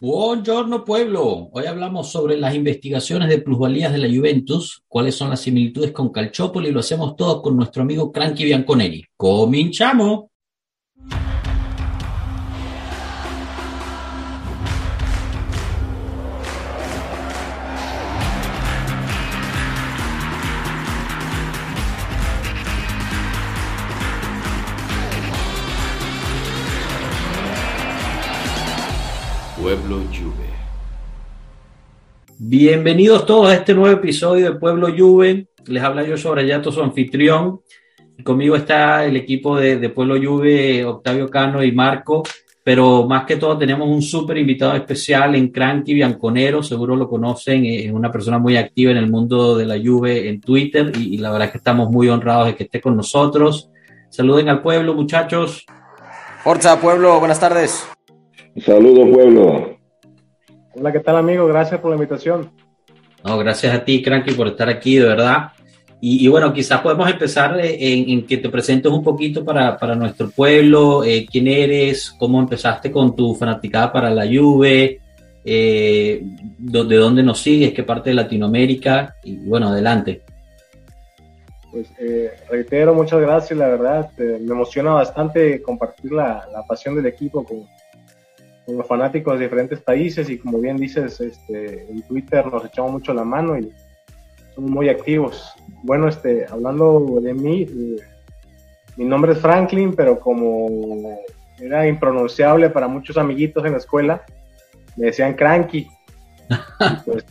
Buongiorno pueblo, hoy hablamos sobre las investigaciones de plusvalías de la Juventus, cuáles son las similitudes con Calciopoli y lo hacemos todo con nuestro amigo Cranky Bianconeri. ¡Cominchamos! Bienvenidos todos a este nuevo episodio de Pueblo Juve. Les habla yo sobre Yato, su anfitrión. Conmigo está el equipo de, de, Pueblo Juve, Octavio Cano y Marco. Pero más que todo tenemos un súper invitado especial en Cranky Bianconero, seguro lo conocen, es una persona muy activa en el mundo de la Juve en Twitter y, y la verdad es que estamos muy honrados de que esté con nosotros. Saluden al pueblo, muchachos. Forza, pueblo, buenas tardes. Saludos, pueblo. Hola, ¿qué tal, amigo? Gracias por la invitación. No, gracias a ti, Cranky, por estar aquí, de verdad. Y, y bueno, quizás podemos empezar en, en, que te presentes un poquito para, para nuestro pueblo, eh, quién eres, cómo empezaste con tu fanaticada para la Juve, eh, de dónde nos sigues, qué parte de Latinoamérica, y bueno, adelante. Pues eh, reitero, muchas gracias, la verdad, eh, me emociona bastante compartir la, la pasión del equipo con los fanáticos de diferentes países y como bien dices, este, en Twitter nos echamos mucho la mano y somos muy activos. Bueno, este, hablando de mí, eh, mi nombre es Franklin, pero como era impronunciable para muchos amiguitos en la escuela, me decían Cranky. pues,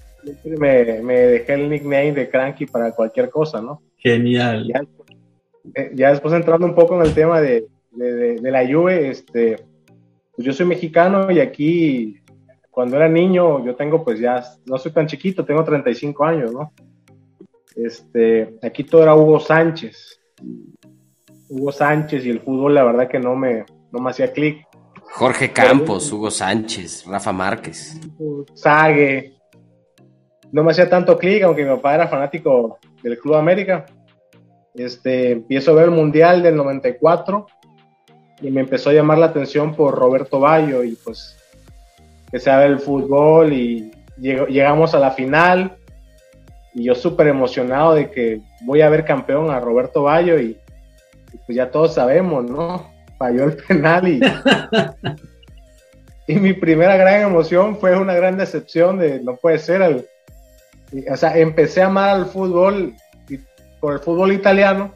me, me, dejé el nickname de Cranky para cualquier cosa, ¿no? Genial. Ya, eh, ya después entrando un poco en el tema de, de, de, de la Juve, este, pues yo soy mexicano y aquí, cuando era niño, yo tengo pues ya, no soy tan chiquito, tengo 35 años, ¿no? Este, aquí todo era Hugo Sánchez. Hugo Sánchez y el fútbol, la verdad que no me, no me hacía clic. Jorge Campos, Pero, Hugo Sánchez, Rafa Márquez. Sague. No me hacía tanto clic, aunque mi papá era fanático del Club América. Este, empiezo a ver el Mundial del 94 y me empezó a llamar la atención por Roberto Bayo y pues que se el fútbol y llegamos a la final y yo súper emocionado de que voy a ver campeón a Roberto Bayo y, y, pues ya todos sabemos, ¿no? Falló el penal y, y mi primera gran emoción fue una gran decepción de no puede ser, el, o sea, empecé a amar al fútbol y, por el fútbol italiano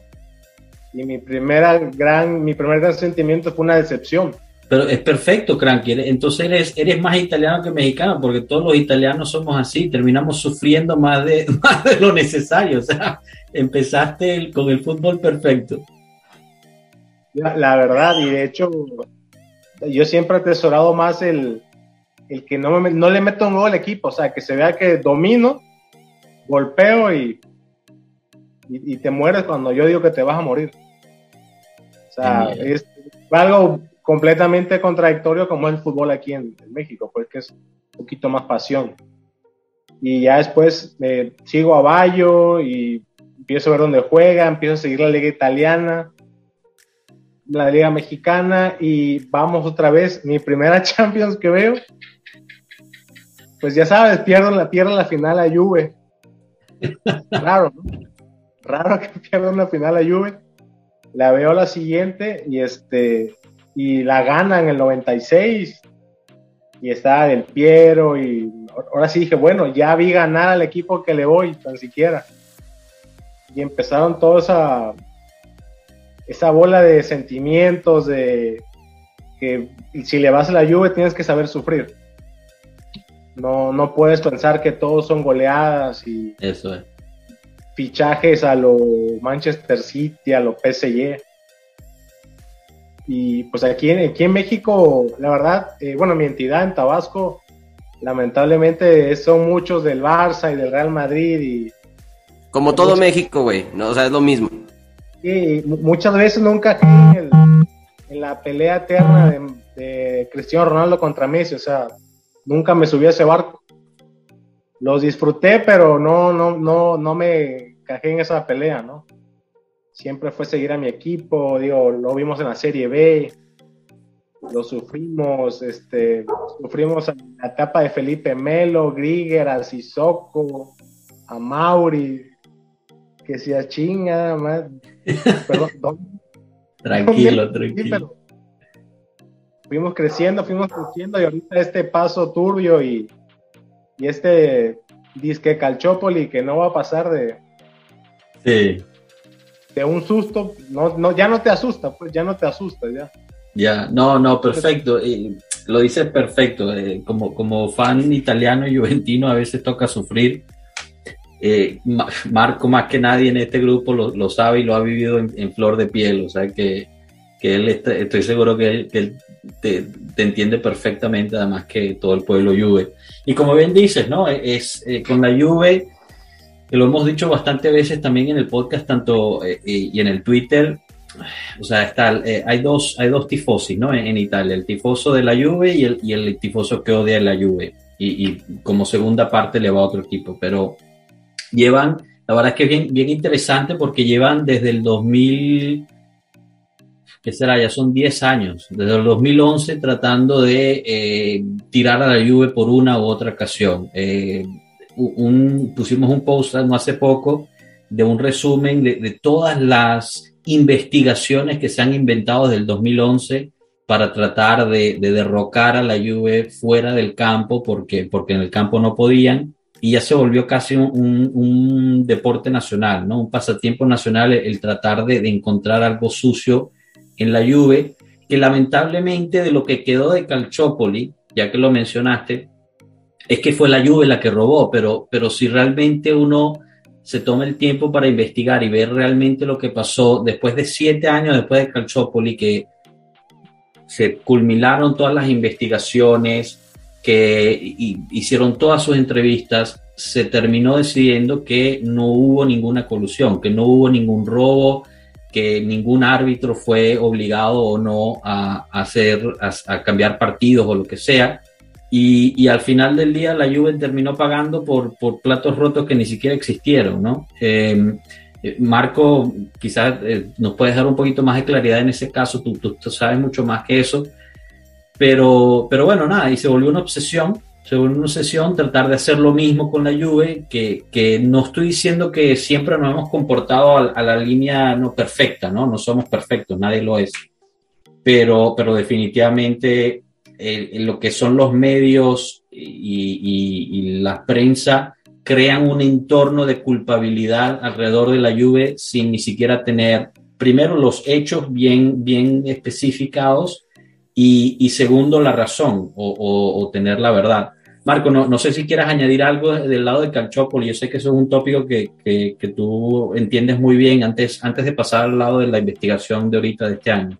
y mi primera gran, mi primer gran sentimiento fue una decepción. Pero es perfecto, Cranky. Entonces eres, eres más italiano que mexicano, porque todos los italianos somos así, terminamos sufriendo más de, más de lo necesario. O sea, empezaste el, con el fútbol perfecto. La, la, verdad, y de hecho, yo siempre he atesorado más el, el que no, me, no le meto un gol al equipo, o sea, que se vea que domino, golpeo y, y, y te mueres cuando yo digo que te vas a morir. O sea, es algo completamente contradictorio como es el fútbol aquí en, en, México, porque es un poquito más pasión. Y ya después eh, sigo a Bayo y empiezo a ver dónde juega, empiezo a seguir la liga italiana, la liga mexicana y vamos otra vez, mi primera Champions que veo, pues ya sabes, pierdo la, pierdo la final a Juve. Raro, ¿no? Raro que pierda una final a Juve la veo la siguiente y este y la gana en el 96 y está del Piero y ahora sí dije, bueno, ya vi ganar al equipo que le voy, tan siquiera. Y empezaron toda esa esa bola de sentimientos de que si le vas a la Juve tienes que saber sufrir. No, no puedes pensar que todos son goleadas y eso es fichajes a lo Manchester City, a lo PSG. Y pues aquí, aquí en México, la verdad, eh, bueno, mi entidad en Tabasco, lamentablemente son muchos del Barça y del Real Madrid. y Como todo México, güey, no, o sea, es lo mismo. Y muchas veces nunca en, en la pelea eterna de, de, Cristiano Ronaldo contra Messi, o sea, nunca me subí a ese barco los disfruté, pero no, no, no, no me cajé en esa pelea, ¿no? Siempre fue seguir a mi equipo, digo, lo vimos en la Serie B lo sufrimos, este, sufrimos la etapa de Felipe Melo, Grieger, a Sissoko, a Mauri, que se chinga, más. Perdón, tranquilo, tranquilo. fuimos creciendo, fuimos creciendo y ahorita este paso turbio y, y este disque calchópoli que no va a pasar de, sí. de un susto, no, no, ya no te asusta, pues ya no te asusta, ya. Ya, no, no, perfecto. lo dices perfecto. Eh, como, como fan italiano y juventino a veces toca sufrir. Eh, Marco más que nadie en este grupo lo, sabe y lo ha vivido en, flor de piel. O sea que, que él estoy seguro que él, te, entiende perfectamente, además que todo el pueblo Juve. Y como bien dices, ¿no? Es, eh, con la Juve, que lo hemos dicho bastante veces también en el podcast tanto y en el Twitter, o sea, está, eh, hay, dos, hay dos tifosi ¿no? En, Italia, el tifoso de la Juve y el, y el tifoso que odia la Juve. Y, como segunda parte le va a otro equipo, pero llevan, la verdad es que bien, bien interesante porque llevan desde el 2000, ¿qué será? Ya son 10 años, desde el 2011 tratando de eh, tirar a la Juve por una u otra ocasión. Eh, un, pusimos un post no hace poco de un resumen de, de todas las investigaciones que se han inventado desde el 2011 para tratar de, derrocar a la Juve fuera del campo porque, porque en el campo no podían y ya se volvió casi un, deporte nacional, ¿no? un pasatiempo nacional el, tratar de, encontrar algo sucio en la Juve que lamentablemente de lo que quedó de Calciopoli, ya que lo mencionaste, es que fue la Juve la que robó, pero, pero si realmente uno se tome el tiempo para investigar y ver realmente lo que pasó después de siete años después de Calciopoli, que se culminaron todas las investigaciones, que hicieron todas sus entrevistas, se terminó decidiendo que no hubo ninguna colusión, que no hubo ningún robo, que ningún árbitro fue obligado o no a, hacer, a cambiar partidos o lo que sea, y, al final del día la Juve terminó pagando por, por platos rotos que ni siquiera existieron, ¿no? Em, eh, Marco, quizás eh, nos puedes dar un poquito más de claridad en ese caso, tú, tú, sabes mucho más que eso, pero, pero bueno, nada, y se volvió una obsesión, se volvió una obsesión tratar de hacer lo mismo con la Juve, que, que no estoy diciendo que siempre nos hemos comportado a, la línea no perfecta, ¿no? No somos perfectos, nadie lo es, pero, pero definitivamente lo que son los medios y, la prensa crean un entorno de culpabilidad alrededor de la Juve sin ni siquiera tener, primero, los hechos bien, bien especificados y, segundo, la razón o, tener la verdad. Marco, no, no, sé si quieras añadir algo del lado de Calchópoli. Yo sé que eso es un tópico que, que, que, tú entiendes muy bien antes, antes de pasar al lado de la investigación de ahorita de este año.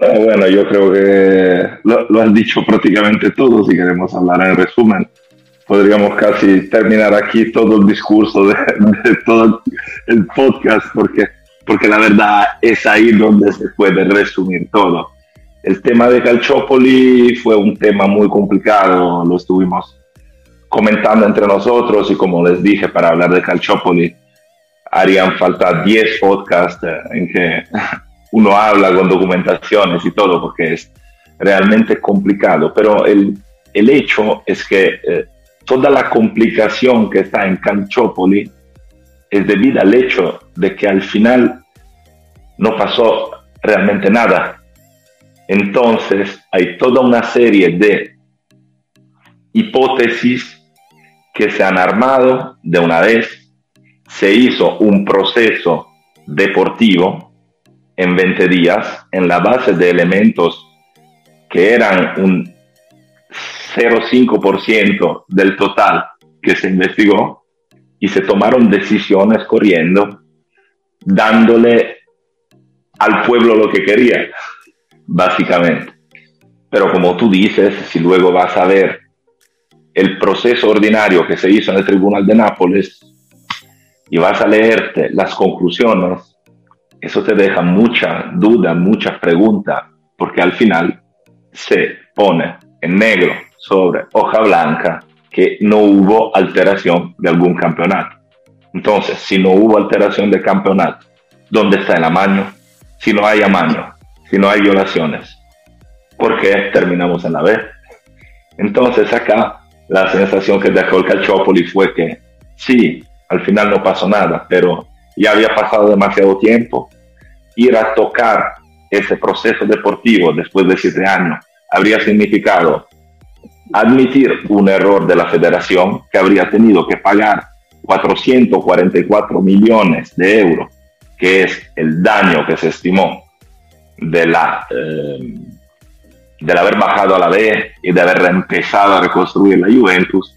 Ah, bueno, yo creo que lo, lo, has dicho prácticamente todo. Si queremos hablar en resumen, podríamos casi terminar aquí todo el discurso de, todo el podcast, porque, porque la verdad es ahí donde se puede resumir todo. El tema de Calciopoli fue un tema muy complicado, lo estuvimos comentando entre nosotros y como les dije, para hablar de Calciopoli harían falta 10 podcasts en que uno habla con documentaciones y todo, porque es realmente complicado. Pero el, el hecho es que eh, toda la complicación que está en Calciopoli es debida al hecho de que al final no pasó realmente nada. Entonces hay toda una serie de hipótesis que se han armado de una vez. Se hizo un proceso deportivo en 20 días en la base de elementos que eran un 0,5% del total que se investigó y se tomaron decisiones corriendo, dándole al pueblo lo que quería, básicamente. Pero como tú dices, si luego vas a ver el proceso ordinario que se hizo en el Tribunal de Nápoles y vas a leerte las conclusiones, eso te deja mucha duda, muchas preguntas, porque al final se pone en negro sobre hoja blanca que no hubo alteración de algún campeonato. Entonces, si no hubo alteración de campeonato, ¿dónde está el amaño? Si no hay amaño, si no hay violaciones, porque terminamos en la B. Entonces acá la sensación que dejó el Calciopoli fue que sí, al final no pasó nada, pero ya había pasado demasiado tiempo. Ir a tocar ese proceso deportivo después de siete años habría significado admitir un error de la federación que habría tenido que pagar 444 millones de euros, que es el daño que se estimó de la, eh, del haber bajado a la B y de haber empezado a reconstruir la Juventus,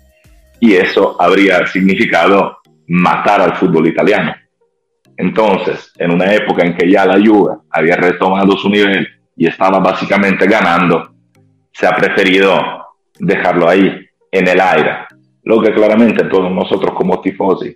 y eso habría significado matar al fútbol italiano. Entonces, en una época en que ya la Juve había retomado su nivel y estaba básicamente ganando, se ha preferido dejarlo ahí, en el aire. Lo que claramente todos nosotros como tifosi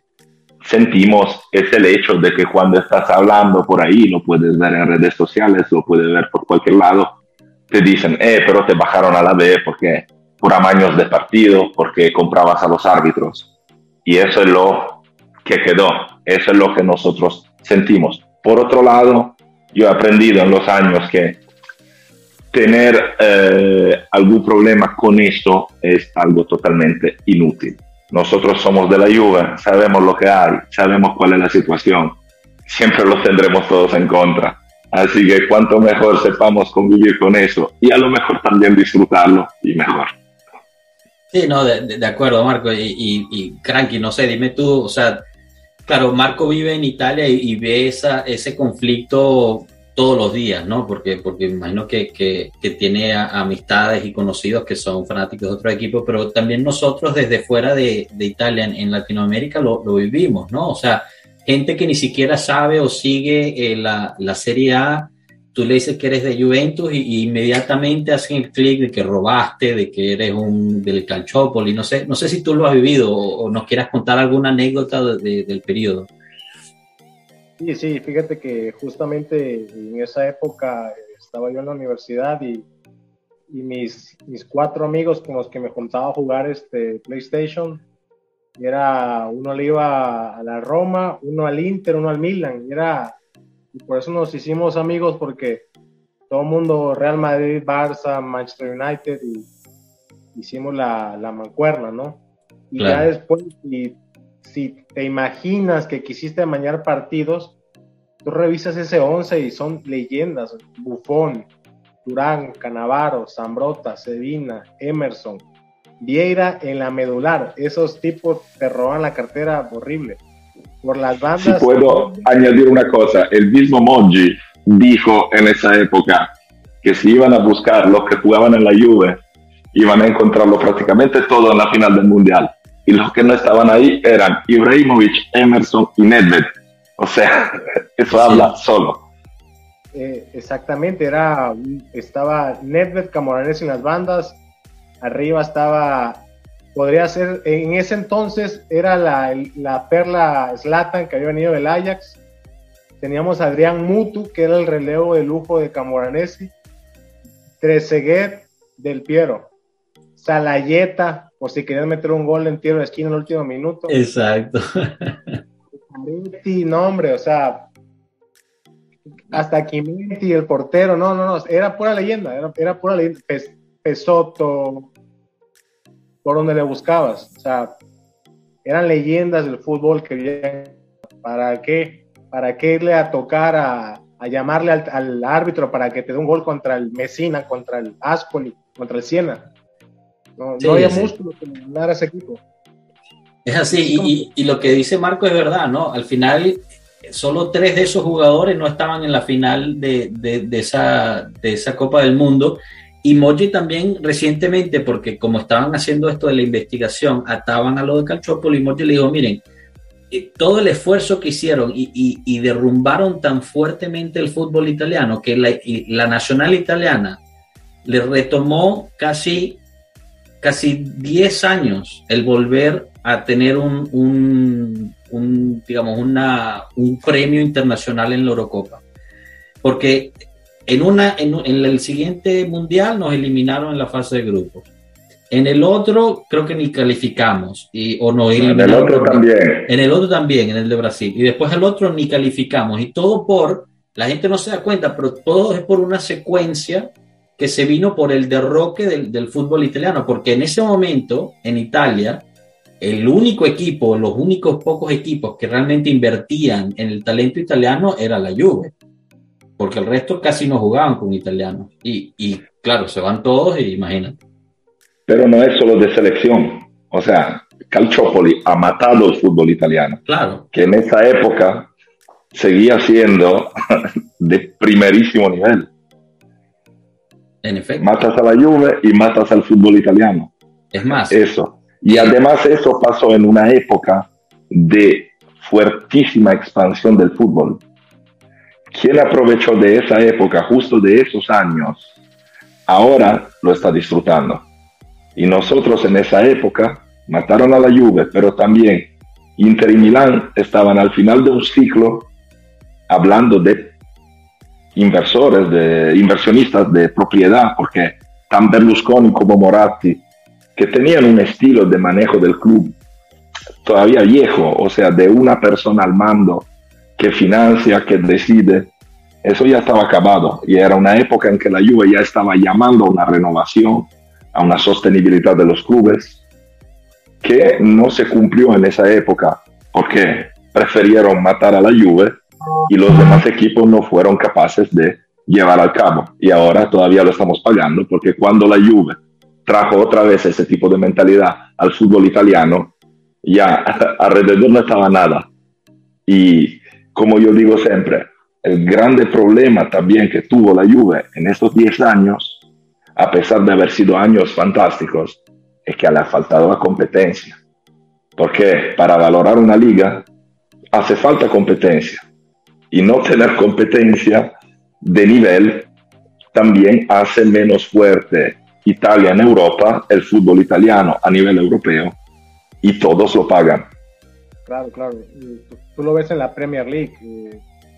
sentimos es el hecho de que cuando estás hablando por ahí, lo puedes ver en redes sociales, lo puedes ver por cualquier lado, te dicen, eh, pero te bajaron a la B porque por amaños de partido, porque comprabas a los árbitros. Y eso es lo que quedó, eso es lo que nosotros sentimos. Por otro lado, yo he aprendido en los años que tener eh, algún problema con esto es algo totalmente inútil. Nosotros somos de la Juve, sabemos lo que hay, sabemos cuál es la situación, siempre los tendremos todos en contra. Así que cuanto mejor sepamos convivir con eso y a lo mejor también disfrutarlo y mejor. Sí, no, de, acuerdo, Marco. Y, y, y, Cranky, no sé, dime tú, o sea, claro, Marco vive en Italia y, ve esa, ese conflicto todos los días, ¿no? Porque, porque imagino que, que, tiene amistades y conocidos que son fanáticos de otro equipo, pero también nosotros desde fuera de, de Italia, en, Latinoamérica, lo, lo, vivimos, ¿no? O sea, gente que ni siquiera sabe o sigue eh, la, la, Serie A, tú le dices que eres de Juventus y, inmediatamente hacen el clic de que robaste, de que eres un del Calciopoli, no sé, no sé si tú lo has vivido o, nos quieras contar alguna anécdota del periodo. Sí, sí, fíjate que justamente en esa época estaba yo en la universidad y, y mis, mis cuatro amigos con los que me juntaba a jugar este PlayStation, era uno le iba a la Roma, uno al Inter, uno al Milan, y era y por eso nos hicimos amigos porque todo el mundo Real Madrid, Barça, Manchester United y hicimos la, la mancuerna, ¿no? Y ya después y si te imaginas que quisiste amañar partidos, tú revisas ese 11 y son leyendas, Buffon, Durán, Canavaro, Zambrota, Sevina, Emerson, Vieira en la medular, esos tipos te roban la cartera horrible. Por las bandas. Si puedo añadir una cosa, el mismo Mongi dijo en esa época que si iban a buscar los que jugaban en la Juve, iban a encontrarlo prácticamente todo en la final del Mundial y los que no estaban ahí eran Ibrahimovic, Emerson y Nedved. O sea, eso habla solo. Eh, exactamente, era, estaba Nedved, Camoranesi en las bandas, arriba estaba, podría ser, en ese entonces era la, la perla Slatan que había venido del Ajax, teníamos a Adrián Mutu, que era el relevo de lujo de Camoranesi, Trezeguet del Piero, Salayeta, por si querías meter un gol en tiro de esquina en el último minuto. Exacto. no, hombre, o sea, hasta Kimiti, el portero, no, no, no, era pura leyenda, era, era pura leyenda. Pesoto, por donde le buscabas, o sea, eran leyendas del fútbol que ¿para qué? ¿Para qué irle a tocar a, a llamarle al, al, árbitro para que te dé un gol contra el Messina, contra el Ascoli, contra el Siena? No, no había músculo que ganar ese equipo. Es así, y, y, lo que dice Marco es verdad, ¿no? Al final, solo tres de esos jugadores no estaban en la final de, de, de esa, de esa Copa del Mundo. Y Moji también recientemente, porque como estaban haciendo esto de la investigación, ataban a lo de Calciopoli, y Moji le dijo, miren, eh, todo el esfuerzo que hicieron y, y, y, derrumbaron tan fuertemente el fútbol italiano que la, la nacional italiana le retomó casi casi 10 años el volver a tener un, un, un digamos, una, un premio internacional en la Eurocopa. Porque en, una, en, en, el siguiente mundial nos eliminaron en la fase de grupos. En el otro creo que ni calificamos. Y, o no en el otro también. En el otro también, en el de Brasil. Y después el otro ni calificamos. Y todo por, la gente no se da cuenta, pero todo es por una secuencia que se vino por el derroque del, del fútbol italiano, porque en ese momento en Italia el único equipo, los únicos pocos equipos que realmente invertían en el talento italiano era la Juve, porque el resto casi no jugaban con italianos. Y, y claro, se van todos y imagínate. Pero no es solo de selección, o sea, Calciopoli ha matado el fútbol italiano, claro. que en esa época seguía siendo de primerísimo nivel. En efecto. Matas a la Juve y matas al fútbol italiano. Es más, Eso. Y además eso pasó en una época de fuertísima expansión del fútbol. ¿Quién aprovechó de esa época, justo de esos años, ahora lo está disfrutando? Y nosotros en esa época mataron a la Juve, pero también Inter y Milán estaban al final de un ciclo hablando de inversores, de inversionistas de propiedad, porque tan Berlusconi como Moratti que tenían un estilo de manejo del club todavía viejo, o sea, de una persona al mando que financia, que decide, eso ya estaba acabado. Y era una época en que la Juve ya estaba llamando a una renovación, a una sostenibilidad de los clubes, que no se cumplió en esa época porque prefirieron matar a la Juve y los demás equipos no fueron capaces de llevar al cabo. Y ahora todavía lo estamos pagando porque cuando la Juve trajo otra vez ese tipo de mentalidad al fútbol italiano, ya alrededor no estaba nada. Y como yo digo siempre, el grande problema también que tuvo la Juve en estos 10 años, a pesar de haber sido años fantásticos, es que le ha faltado la competencia. Porque para valorar una liga hace falta competencia. Y no tener competencia de nivel también hace menos fuerte Italia en Europa, el fútbol italiano a nivel europeo, y todos lo pagan. Claro, claro. Tú, lo ves en la Premier League,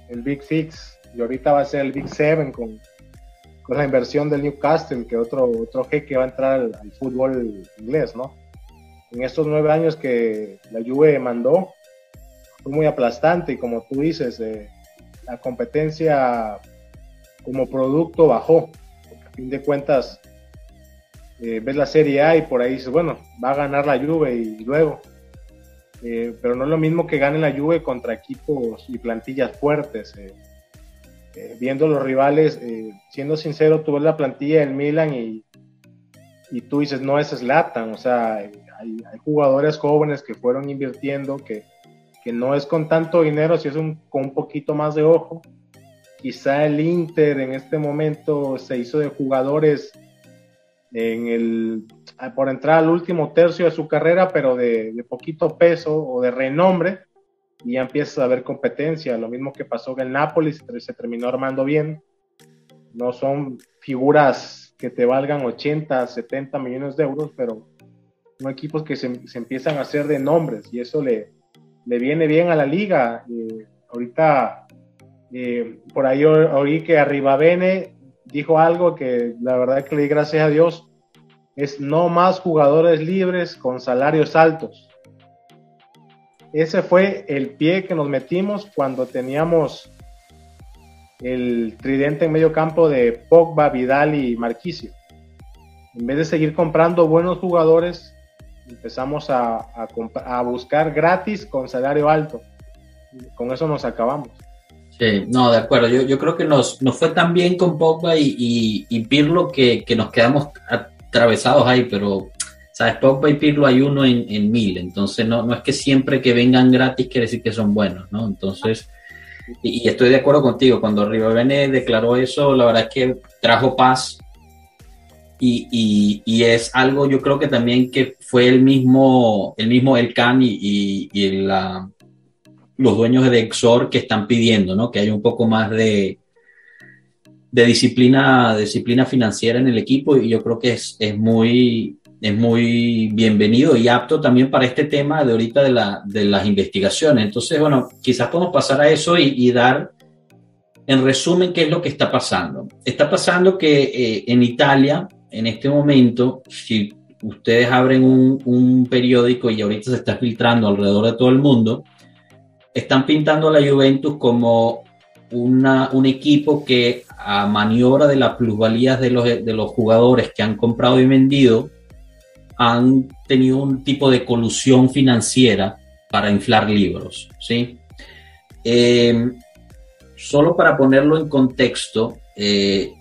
el Big Six, y ahorita va a ser el Big Seven con, con la inversión del Newcastle, que otro, otro jeque va a entrar al, al, fútbol inglés, ¿no? En estos nueve años que la Juve mandó, fue muy aplastante y como tú dices, eh, la competencia como producto bajó. A fin de cuentas, eh, ves la Serie A y por ahí dices, bueno, va a ganar la Juve y, luego. Eh, pero no es lo mismo que gane la Juve contra equipos y plantillas fuertes. Eh, viendo los rivales, siendo sincero, tú ves la plantilla del Milan y, y tú dices, no es Slatan, o sea, hay, jugadores jóvenes que fueron invirtiendo, que, que no es con tanto dinero, si es un, con un poquito más de ojo. Quizá el Inter en este momento se hizo de jugadores en el, por entrar al último tercio de su carrera, pero de, de, poquito peso o de renombre, y ya empiezas a ver competencia. Lo mismo que pasó en el Napoli, se, se terminó armando bien. No son figuras que te valgan 80, 70 millones de euros, pero son equipos que se, se empiezan a hacer de nombres y eso le, le viene bien a la liga. Eh, ahorita, eh, por ahí oí que Arribavene dijo algo que la verdad que le di gracias a Dios, es no más jugadores libres con salarios altos. Ese fue el pie que nos metimos cuando teníamos el tridente en medio campo de Pogba, Vidal y Marquisio. En vez de seguir comprando buenos jugadores, empezamos a, a, a buscar gratis con salario alto. Con eso nos acabamos. Sí, no, de acuerdo. Yo, yo creo que nos, nos fue tan bien con Pogba y, y, y Pirlo que, que, nos quedamos atravesados ahí, pero, ¿sabes? Pogba y Pirlo hay uno en, en, mil, entonces no, no es que siempre que vengan gratis quiere decir que son buenos, ¿no? Entonces, y, y estoy de acuerdo contigo, cuando Rivabene declaró eso, la verdad es que trajo paz y, y, y, es algo yo creo que también que fue el mismo el mismo El Can y, y, la, los dueños de Exor que están pidiendo, ¿no? Que haya un poco más de, de disciplina, disciplina financiera en el equipo y yo creo que es, es, muy, es muy bienvenido y apto también para este tema de ahorita de, la, de las investigaciones. Entonces, bueno, quizás podemos pasar a eso y dar en resumen qué es lo que está pasando. Está pasando que eh, en Italia, en este momento, si ustedes abren un, periódico y ahorita se está filtrando alrededor de todo el mundo, están pintando a la Juventus como un equipo que a maniobra de las plusvalías de los, de los jugadores que han comprado y vendido, han tenido un tipo de colusión financiera para inflar libros, ¿sí? Eh, solo para ponerlo en contexto, eh,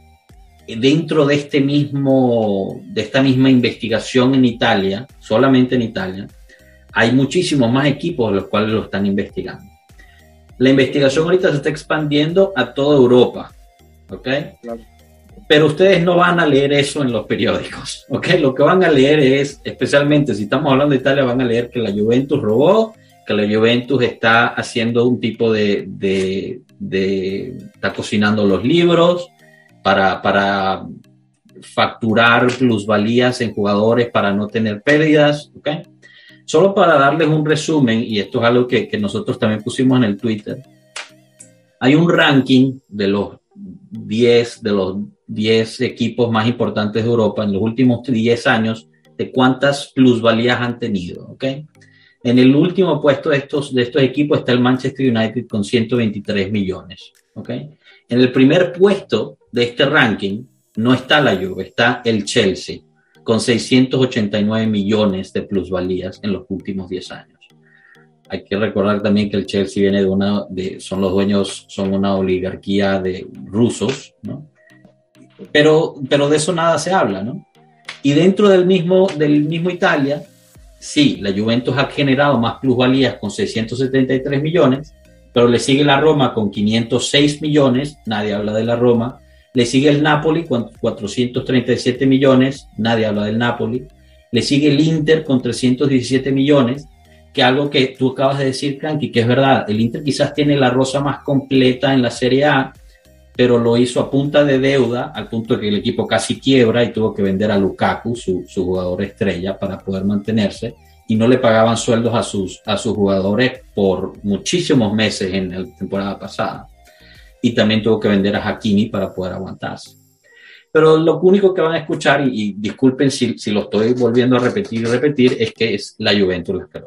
dentro de este mismo, de esta misma investigación en Italia, solamente en Italia, hay muchísimos más equipos los cuales lo están investigando. La investigación ahorita se está expandiendo a toda Europa, ¿ok? Pero ustedes no van a leer eso en los periódicos, ¿ok? Lo que van a leer es, especialmente si estamos hablando de Italia, van a leer que la Juventus robó, que la Juventus está haciendo un tipo de, de, de está cocinando los libros para, para facturar plusvalías en jugadores para no tener pérdidas, ¿ok? Solo para darles un resumen, y esto es algo que, que nosotros también pusimos en el Twitter, hay un ranking de los 10, de los 10 equipos más importantes de Europa en los últimos 10 años de cuántas plusvalías han tenido, ¿ok? En el último puesto de estos, de estos equipos está el Manchester United con 123 millones, ¿ok? En el primer puesto de este ranking no está la Juve, está el Chelsea con 689 millones de plusvalías en los últimos 10 años. Hay que recordar también que el Chelsea viene de una, de, son los dueños, son una oligarquía de rusos, ¿no? Pero, pero de eso nada se habla, ¿no? Y dentro del mismo, del mismo Italia, sí, la Juventus ha generado más plusvalías con 673 millones, pero le sigue la Roma con 506 millones, nadie habla de la Roma, le sigue el Napoli con 437 millones, nadie habla del Napoli. Le sigue el Inter con 317 millones, que algo que tú acabas de decir, Cranky, que es verdad. El Inter quizás tiene la rosa más completa en la Serie A, pero lo hizo a punta de deuda, al punto de que el equipo casi quiebra y tuvo que vender a Lukaku, su, jugador estrella, para poder mantenerse. Y no le pagaban sueldos a sus, a sus jugadores por muchísimos meses en la temporada pasada y también tuvo que vender a Hakimi para poder aguantarse. Pero lo único que van a escuchar, y, disculpen si, si, lo estoy volviendo a repetir y repetir, es que es la Juventus la que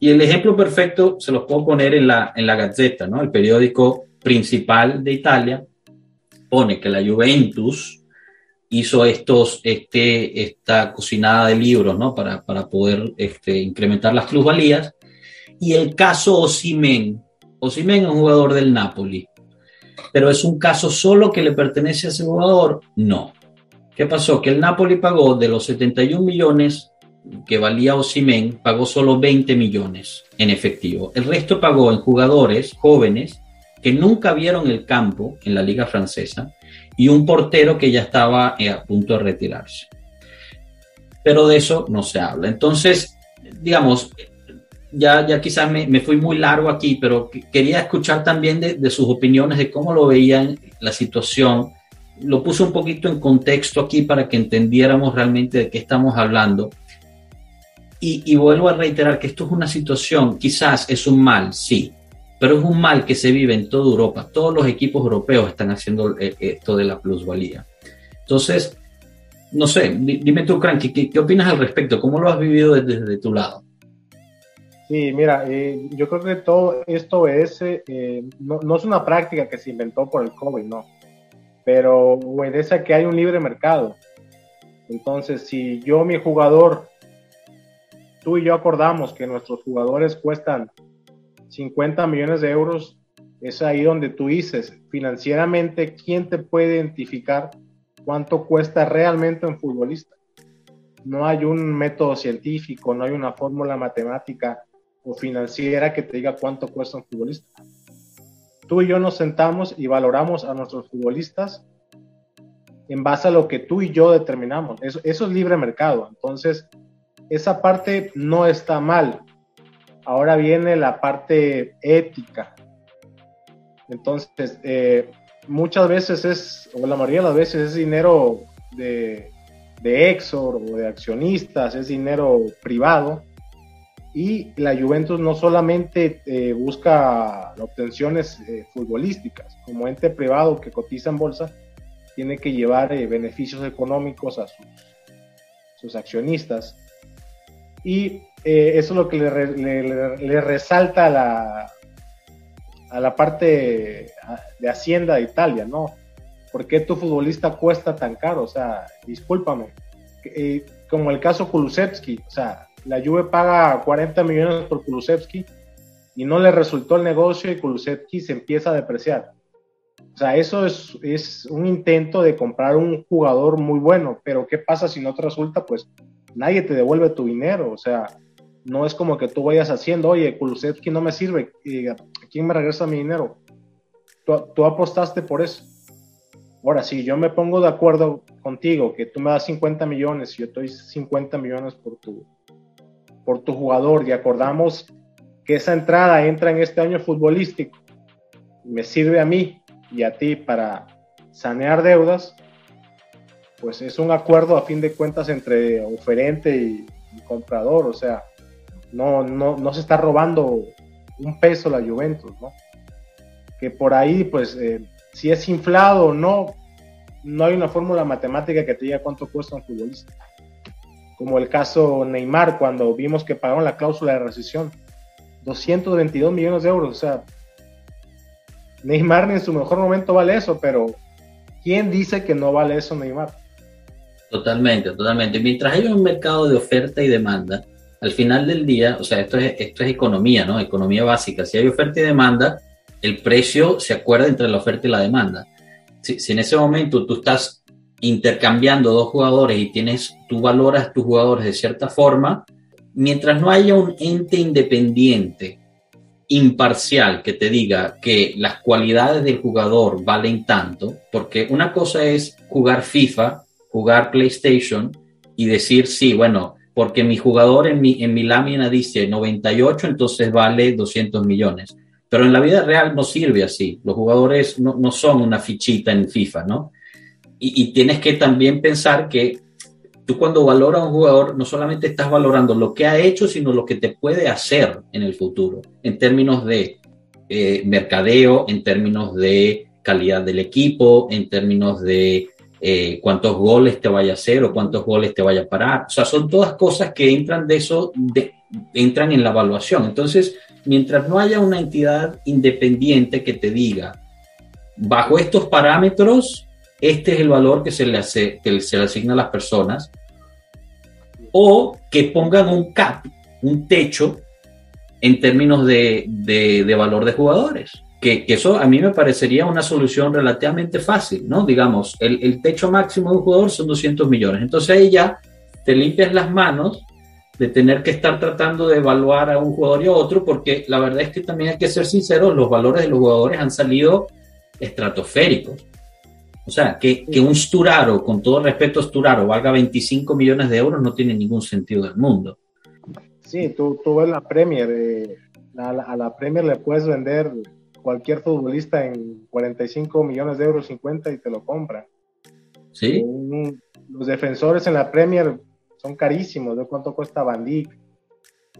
Y el ejemplo perfecto se los puedo poner en la, en la Gazzetta, ¿no? el periódico principal de Italia, pone que la Juventus hizo estos, este, esta cocinada de libros ¿no? para, para poder este, incrementar las plusvalías. Y el caso Osimen, Osimen es un jugador del Napoli, pero es un caso solo que le pertenece a ese jugador. No. ¿Qué pasó? Que el Napoli pagó de los 71 millones que valía Osimen, pagó solo 20 millones en efectivo. El resto pagó en jugadores jóvenes que nunca vieron el campo en la liga francesa y un portero que ya estaba eh, a punto de retirarse. Pero de eso no se habla. Entonces, digamos, ya, ya quizás me, me, fui muy largo aquí, pero quería escuchar también de, de, sus opiniones, de cómo lo veían la situación. Lo puse un poquito en contexto aquí para que entendiéramos realmente de qué estamos hablando. Y, y vuelvo a reiterar que esto es una situación, quizás es un mal, sí, pero es un mal que se vive en toda Europa. Todos los equipos europeos están haciendo eh, esto de la plusvalía. Entonces, no sé, dime tú, Cranky, ¿qué, ¿qué, opinas al respecto? ¿Cómo lo has vivido desde, desde tu lado? Sí, mira, eh, yo creo que todo esto es, eh, no, no, es una práctica que se inventó por el COVID, no, pero obedece a que hay un libre mercado. Entonces, si yo, mi jugador, tú y yo acordamos que nuestros jugadores cuestan 50 millones de euros, es ahí donde tú dices, financieramente, ¿quién te puede identificar cuánto cuesta realmente un futbolista? No hay un método científico, no hay una fórmula matemática o financiera que te diga cuánto cuesta un futbolista. Tú y yo nos sentamos y valoramos a nuestros futbolistas en base a lo que tú y yo determinamos. Eso, eso es libre mercado. Entonces, esa parte no está mal. Ahora viene la parte ética. Entonces, eh, muchas veces es, o la mayoría de las veces es dinero de, de Exor o de accionistas, es dinero privado y la Juventus no solamente eh, busca obtenciones eh, futbolísticas, como ente privado que cotiza en bolsa, tiene que llevar eh, beneficios económicos a sus, sus accionistas. Y eso es lo que le, resalta la, a la parte de Hacienda de Italia, ¿no? ¿Por qué tu futbolista cuesta tan caro? O sea, discúlpame. Eh, como el caso Kulusevski, o sea, la Juve paga 40 millones por Kulusevski y no le resultó el negocio y Kulusevski se empieza a depreciar. O sea, eso es, es un intento de comprar un jugador muy bueno, pero ¿qué pasa si no te resulta? Pues nadie te devuelve tu dinero, o sea, no es como que tú vayas haciendo, oye, Kulusevski no me sirve, ¿a quién me regresa mi dinero? Tú, tú apostaste por eso. Ahora, si yo me pongo de acuerdo contigo, que tú me das 50 millones y yo te doy 50 millones por tu, por tu jugador y acordamos que esa entrada entra en este año futbolístico, me sirve a mí y a ti para sanear deudas, pues es un acuerdo a fin de cuentas entre oferente y, comprador, o sea, no, no, no, se está robando un peso la Juventus, ¿no? Que por ahí, pues, eh, si es inflado o no, no hay una fórmula matemática que te diga cuánto cuesta un futbolista. Como el caso Neymar, cuando vimos que pagaron la cláusula de rescisión. 222 millones de euros, o sea, Neymar en su mejor momento vale eso, pero ¿quién dice que no vale eso Neymar? Totalmente, totalmente. Mientras hay un mercado de oferta y demanda, al final del día, o sea, esto es, esto es economía, ¿no? Economía básica. Si hay oferta y demanda, el precio se acuerda entre la oferta y la demanda. Si, en ese momento tú estás intercambiando dos jugadores y tienes, tú valoras tus jugadores de cierta forma, mientras no haya un ente independiente, imparcial, que te diga que las cualidades del jugador valen tanto, porque una cosa es jugar FIFA, jugar PlayStation y decir, sí, bueno, porque mi jugador en mi, en mi lámina dice 98, entonces vale 200 millones. Pero en la vida real no sirve así. Los jugadores no, no son una fichita en FIFA, ¿no? Y, tienes que también pensar que tú cuando valoras a un jugador no solamente estás valorando lo que ha hecho, sino lo que te puede hacer en el futuro, en términos de eh, mercadeo, en términos de calidad del equipo, en términos de eh, cuántos goles te vaya a hacer o cuántos goles te vaya a parar. O sea, son todas cosas que entran de eso, entran en la evaluación. Entonces, mientras no haya una entidad independiente que te diga, bajo estos parámetros, este es el valor que se le, hace, que se le asigna a las personas, o que pongan un cap, un techo en términos de, de, valor de jugadores. Que, eso a mí me parecería una solución relativamente fácil, ¿no? Digamos, el, el, techo máximo de un jugador son 200 millones. Entonces ahí ya te limpias las manos de tener que estar tratando de evaluar a un jugador y a otro, porque la verdad es que también hay que ser sinceros, los valores de los jugadores han salido estratosféricos. O sea, que, que, un Sturaro, con todo respeto a Sturaro, valga 25 millones de euros no tiene ningún sentido del mundo. Sí, tú, tú ves la Premier, eh, a, la, a, la, Premier le puedes vender cualquier futbolista en 45 millones de euros, 50 y te lo compra. Sí. Un, los defensores en la Premier son carísimos, ¿de cuánto cuesta Van Dijk?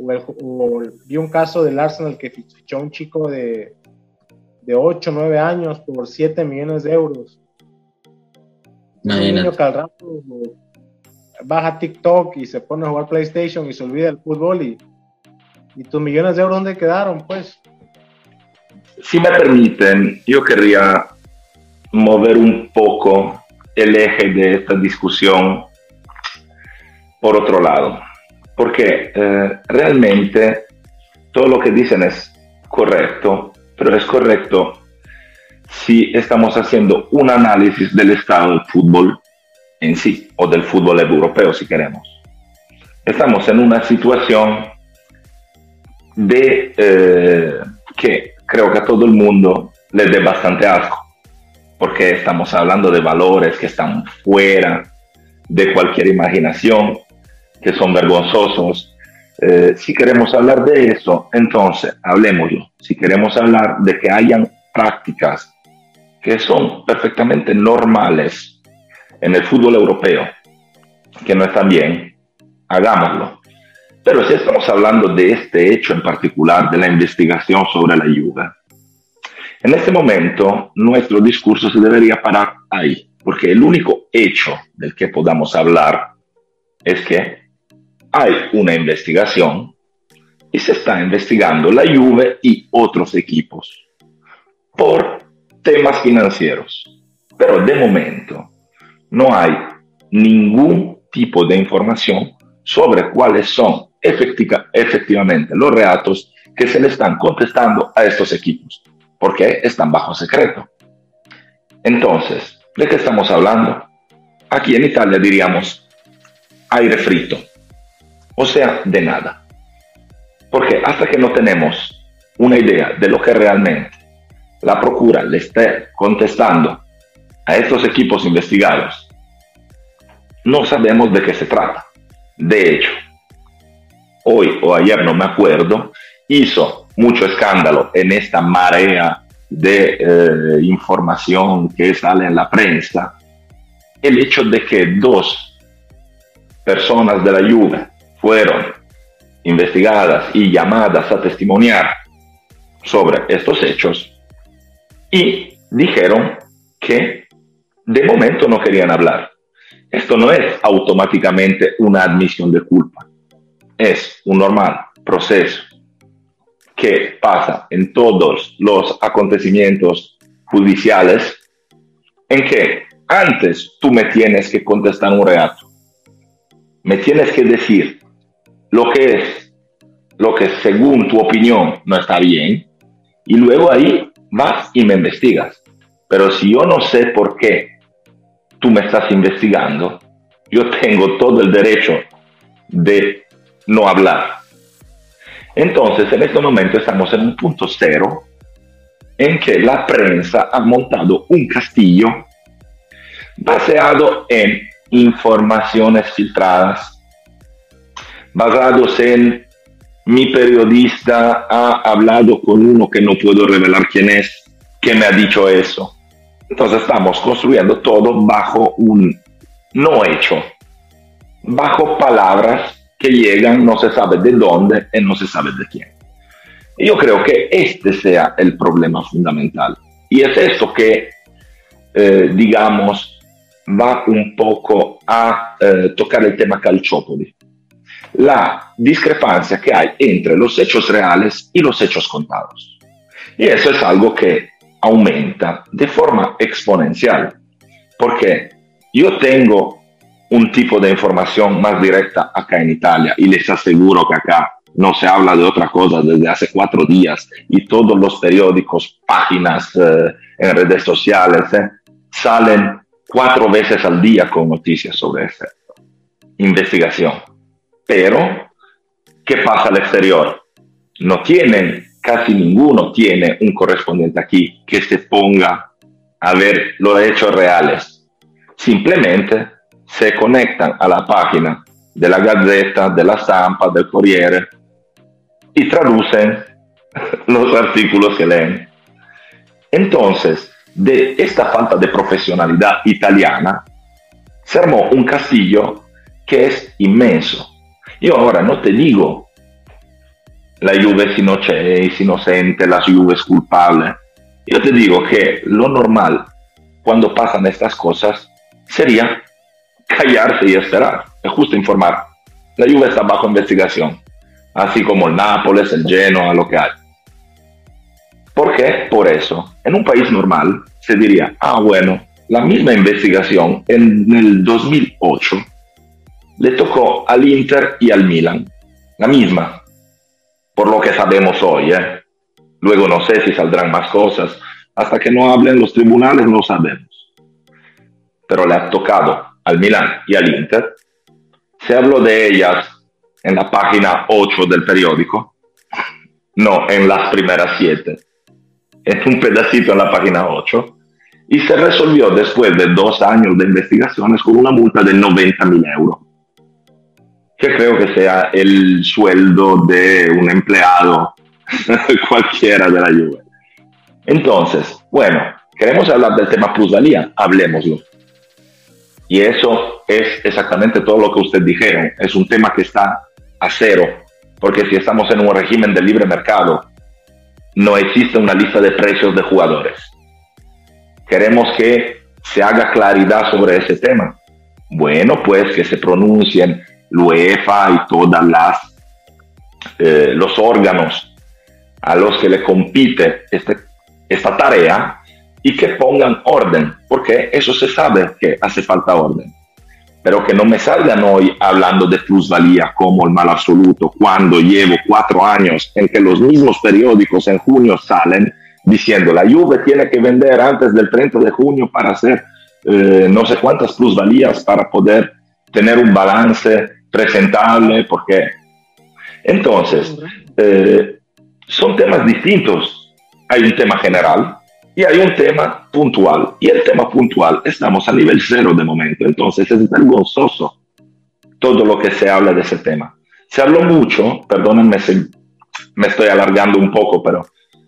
O, el, o vi un caso del Arsenal que fichó un chico de, de 8, 9 años por 7 millones de euros un niño que al rato baja TikTok y se pone a jugar PlayStation y se olvida el fútbol y, y tus millones de euros dónde quedaron, pues. Si me permiten, yo querría mover un poco el eje de esta discusión por otro lado, porque eh, realmente todo lo que dicen es correcto, pero es correcto si estamos haciendo un análisis del estado del fútbol en sí, o del fútbol europeo si queremos. Estamos en una situación de eh, que creo que a todo el mundo le dé bastante asco, porque estamos hablando de valores que están fuera de cualquier imaginación, que son vergonzosos. Eh, si queremos hablar de eso, entonces hablemoslo. Si queremos hablar de que hayan prácticas que son perfectamente normales en el fútbol europeo, que no están bien, hagámoslo. Pero si estamos hablando de este hecho en particular, de la investigación sobre la Juve, en este momento nuestro discurso se debería parar ahí, porque el único hecho del que podamos hablar es que hay una investigación y se está investigando la Juve y otros equipos por temas financieros. Pero de momento no hay ningún tipo de información sobre cuáles son efectivamente los reatos que se le están contestando a estos equipos, porque están bajo secreto. Entonces, ¿de qué estamos hablando? Aquí en Italia diríamos aire frito, o sea, de nada. Porque hasta que no tenemos una idea de lo que realmente la Procura le esté contestando a estos equipos investigados, no sabemos de qué se trata. De hecho, hoy o ayer, no me acuerdo, hizo mucho escándalo en esta marea de eh, información que sale en la prensa el hecho de que dos personas de la Juve fueron investigadas y llamadas a testimoniar sobre estos hechos y dijeron que de momento no querían hablar. Esto no es automáticamente una admisión de culpa, es un normal proceso que pasa en todos los acontecimientos judiciales en que antes tú me tienes que contestar un reato, me tienes que decir lo que es, lo que según tu opinión no está bien, y luego ahí vas y me investigas. Pero si yo no sé por qué tú me estás investigando, yo tengo todo el derecho de no hablar. Entonces, en este momento estamos en un punto cero en que la prensa ha montado un castillo basado en informaciones filtradas, basados en mi periodista ha hablado con uno que no puedo revelar quién es, que me ha dicho eso. Entonces estamos construyendo todo bajo un no hecho, bajo palabras que llegan no se sabe de dónde y no se sabe de quién. Yo creo que este sea el problema fundamental. Y es esto que, eh, digamos, va un poco a eh, tocar el tema Calciopoli. La discrepancia que hay entre los hechos reales y los hechos contados. Y eso es algo que aumenta de forma exponencial, porque yo tengo un tipo de información más directa acá en Italia y les aseguro que acá no se habla de otra cosa desde hace cuatro días y todos los periódicos, páginas eh, en redes sociales eh, salen cuatro veces al día con noticias sobre esta investigación. Pero, ¿qué pasa al exterior? No tienen, casi ninguno tiene un correspondiente aquí que se ponga a ver los hechos reales. Simplemente se conectan a la página de la Gazzetta, de la Stampa, del Corriere y traducen los artículos que leen. Entonces, de esta falta de profesionalidad italiana, se armó un castillo que es inmenso. Yo ahora no te digo la Juve es inocente, la Juve es culpable. Yo te digo que lo normal cuando pasan estas cosas sería callarse y esperar. Es justo informar. La Juve está bajo investigación, así como el Nápoles, el Genoa, lo que hay. ¿Por qué? Por eso, en un país normal se diría, ah, bueno, la misma investigación en el 2008 le tocó al Inter y al Milan. La misma, por lo que sabemos hoy. ¿eh? Luego no sé si saldrán más cosas. Hasta que no hablen los tribunales no sabemos. Pero le ha tocado al Milan y al Inter. Se habló de ellas en la página 8 del periódico. No, en las primeras 7 en un pedacito en la página 8 y se resolvió después de dos años de investigaciones con una multa de 90 mil euros, que creo que sea el sueldo de un empleado cualquiera de la Juve. Entonces, bueno, queremos hablar del tema plusvalía, hablemoslo. Y eso es exactamente todo lo que usted dijeron. Es un tema que está a cero, porque si estamos en un régimen de libre mercado, no existe una lista de precios de jugadores. Queremos que se haga claridad sobre ese tema. Bueno, pues que se pronuncien UEFA y todas las eh, los órganos a los que le compite este esta tarea y que pongan orden, porque eso se sabe que hace falta orden. Pero que no me salgan hoy hablando de plusvalía como el mal absoluto, cuando llevo cuatro años en que los mismos periódicos en junio salen diciendo la Juve tiene que vender antes del 30 de junio para hacer eh, no sé cuántas plusvalías para poder tener un balance presentable, porque entonces eh, son temas distintos. Hay un tema general y hay un tema puntual. Y el tema puntual estamos a nivel cero de momento, entonces es vergonzoso todo lo que se habla de ese tema. Se habló mucho, perdónenme si me estoy alargando un poco, pero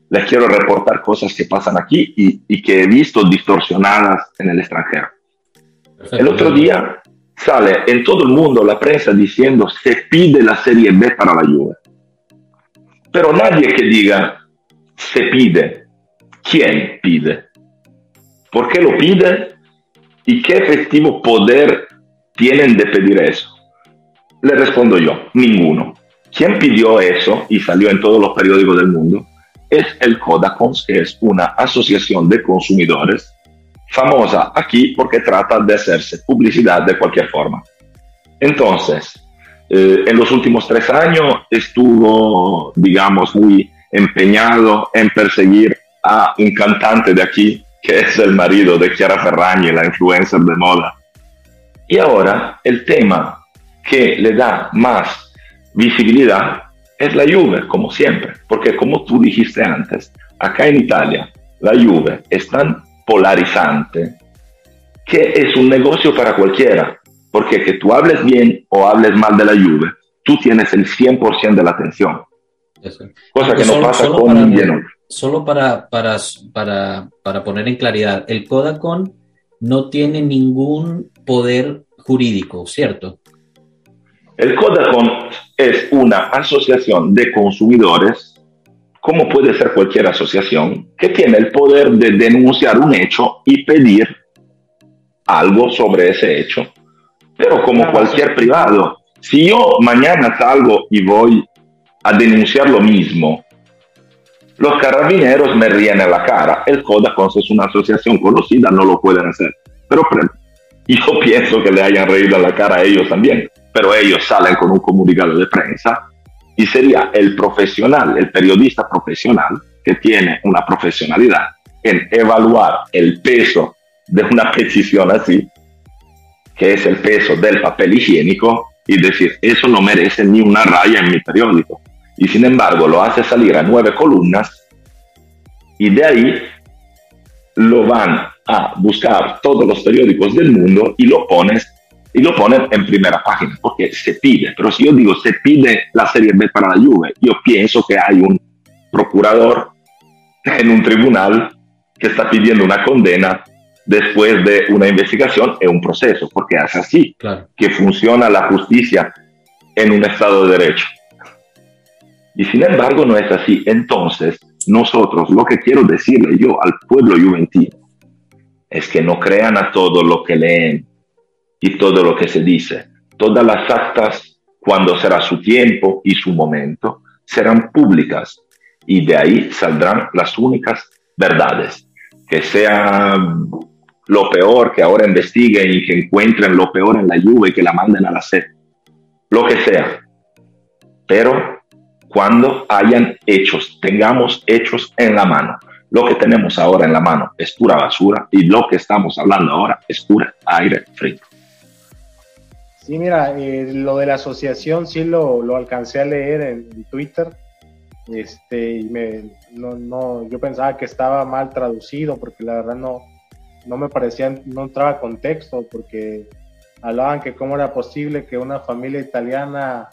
les quiero reportar cosas que pasan aquí y, que he visto distorsionadas en el extranjero. El otro día sale en todo el mundo la prensa diciendo se pide la Serie B para la Juve. Pero nadie que diga se pide. ¿Quién pide? ¿Por qué lo pide? ¿Y qué efectivo poder tienen de pedir eso? Le respondo yo, ninguno. ¿Quién pidió eso y salió en todos los periódicos del mundo? es el Codacons, que es una asociación de consumidores famosa aquí porque trata de hacerse publicidad de cualquier forma. Entonces, eh, en los últimos tres años estuvo, digamos, muy empeñado en perseguir a un cantante de aquí, que es el marido de Chiara Ferragni, la influencer de moda. Y ahora el tema que le da más visibilidad es la Juve, como siempre, porque como tú dijiste antes, acá en Italia la Juve es polarizante que es un negocio para cualquiera, porque que tú hables bien o hables mal de la Juve, tú tienes el 100% de la atención. Cosa que no pasa con para, Solo para, para, para, para poner en claridad, el Codacon no tiene ningún poder jurídico, ¿cierto? El Codacon es una asociación de consumidores, como puede ser cualquier asociación, que tiene el poder de denunciar un hecho y pedir algo sobre ese hecho. Pero como cualquier privado, si yo mañana salgo y voy a denunciar lo mismo, los carabineros me ríen en la cara. El Codacon es una asociación conocida, no lo pueden hacer. Pero yo pienso que le hayan reído en la cara a ellos también pero ellos salen con un comunicado de prensa y sería el profesional, el periodista profesional que tiene una profesionalidad en evaluar el peso de una petición así, que es el peso del papel higiénico, y decir, eso no merece ni una raya en mi periódico. Y sin embargo lo hace salir a nueve columnas y de ahí lo van a buscar todos los periódicos del mundo y lo pones y lo ponen en primera página, porque se pide. Pero si yo digo se pide la Serie B para la Juve, yo pienso que hay un procurador en un tribunal que está pidiendo una condena después de una investigación y un proceso, porque es así que funciona la justicia en un Estado de Derecho. Y sin embargo no es así. Entonces, nosotros, lo que quiero decirle yo al pueblo juventino, es que no crean a todo lo que leen, y todo lo que se dice. Todas las actas, cuando será su tiempo y su momento, serán públicas y de ahí saldrán las únicas verdades. Que sea lo peor, que ahora investiguen y que encuentren lo peor en la lluvia y que la manden a la sed. Lo que sea. Pero cuando hayan hechos, tengamos hechos en la mano. Lo que tenemos ahora en la mano es pura basura y lo que estamos hablando ahora es pura aire frío. Sí, mira, eh, lo de la asociación sí lo, lo alcancé a leer en, Twitter. Este, y me, no, no, yo pensaba que estaba mal traducido porque la verdad no, no me parecía, no entraba contexto porque hablaban que cómo era posible que una familia italiana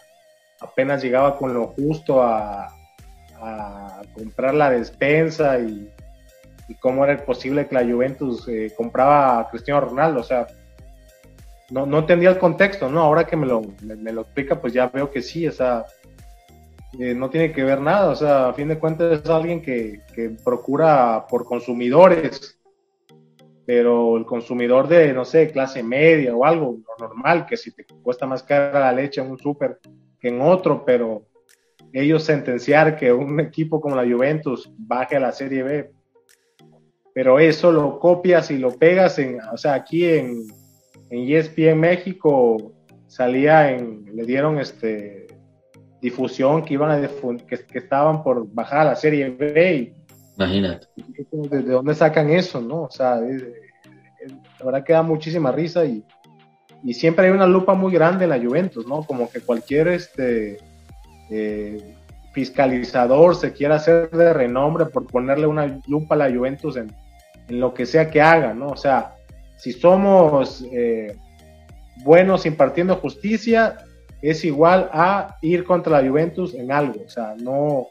apenas llegaba con lo justo a, comprar la despensa y, y, cómo era posible que la Juventus eh, compraba a Cristiano Ronaldo. O sea, no, no entendía el contexto, ¿no? Ahora que me lo, me, lo explica, pues ya veo que sí, o sea, eh, no tiene que ver nada, o sea, a fin de cuentas es alguien que, que, procura por consumidores, pero el consumidor de, no sé, clase media o algo normal, que si te cuesta más cara la leche en un súper que en otro, pero ellos sentenciar que un equipo como la Juventus baje a la Serie B, pero eso lo copias y lo pegas en, o sea, aquí en, en ESPN México salía en, le dieron este difusión que iban a que, que, estaban por bajar a la serie B imagínate. de, dónde sacan eso no o sea la verdad que da muchísima risa y, y, siempre hay una lupa muy grande en la Juventus no como que cualquier este eh, fiscalizador se quiera hacer de renombre por ponerle una lupa a la Juventus en, en lo que sea que haga no o sea si somos eh, buenos impartiendo justicia, es igual a ir contra la Juventus en algo. O sea, no,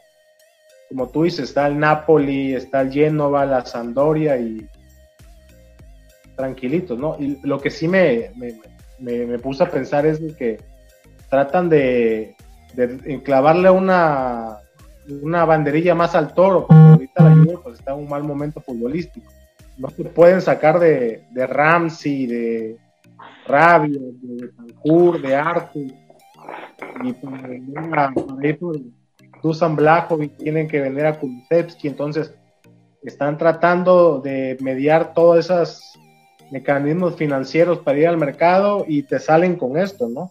como tú dices, está el Napoli, está el Genova, la Sampdoria y tranquilitos, ¿no? Y lo que sí me, me, me, puse a pensar es que tratan de, enclavarle una, una banderilla más al toro, porque ahorita la Juventus pues, está en un mal momento futbolístico. No se pueden sacar de, de Ramsey, de, Rabia, de Tancur, de Arthur, y para, ir por Dusan Blajovic tienen que vender a Kulusevski, entonces están tratando de mediar todos esos mecanismos financieros para ir al mercado y te salen con esto, ¿no?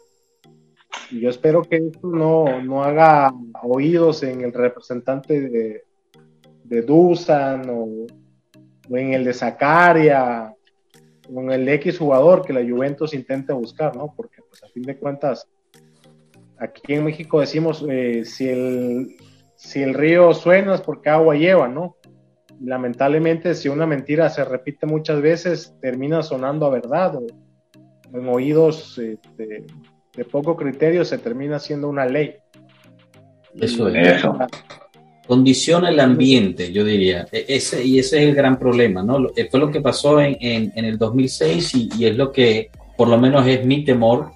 Y yo espero que esto no, no haga oídos en el representante de, de Dusan o en el de Zacaria con el X jugador que la Juventus intenta buscar, ¿no? Porque pues a fin de cuentas, aquí en México decimos, eh, si, el, si el río suena es porque agua lleva, ¿no? lamentablemente, si una mentira se repite muchas veces, termina sonando a verdad, o en oídos este, de, poco criterio se termina siendo una ley. Eso es. Eso condiciona el ambiente, yo diría. E, ese, y ese es el gran problema, ¿no? Eh, fue lo que pasó en, en, el 2006 y, y, es lo que, por lo menos es mi temor,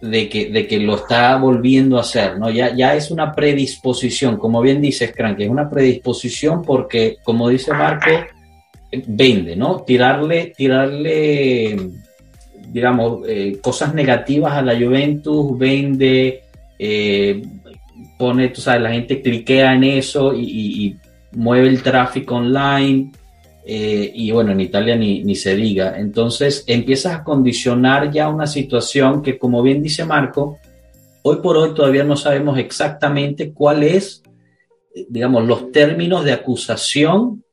de que, de que lo está volviendo a hacer, ¿no? Ya, ya es una predisposición, como bien dices, Crank, es una predisposición porque, como dice Marco, vende, ¿no? Tirarle, tirarle digamos, eh, cosas negativas a la Juventus, vende, eh, pone, tú sabes, la gente cliquea en eso y, mueve el tráfico online. Eh, y bueno, en Italia ni, ni, se diga. Entonces empiezas a condicionar ya una situación que, como bien dice Marco, hoy por hoy todavía no sabemos exactamente cuál es, digamos, los términos de acusación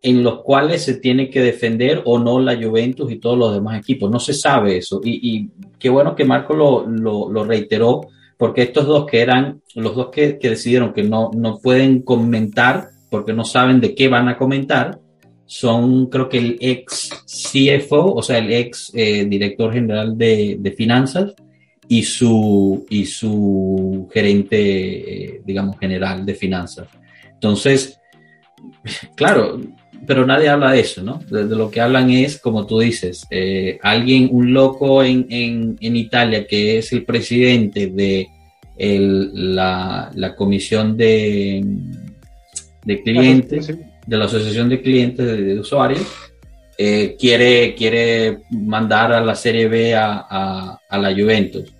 en los cuales se tiene que defender o no la Juventus y todos los demás equipos. No se sabe eso. Y, qué bueno que Marco lo, lo reiteró porque estos dos que eran los dos que, decidieron que no, no pueden comentar porque no saben de qué van a comentar, son creo que el ex CFO, o sea, el ex eh, director general de, finanzas y su, y su gerente, eh, digamos, general de finanzas. Entonces, claro, pero nadie habla de eso, ¿no? De, lo que hablan es, como tú dices, eh, alguien, un loco en, en, en, Italia que es el presidente de el, la, la, comisión de, de clientes, de la asociación de clientes de, usuarios, eh, quiere, quiere mandar a la Serie B a, a, a la Juventus.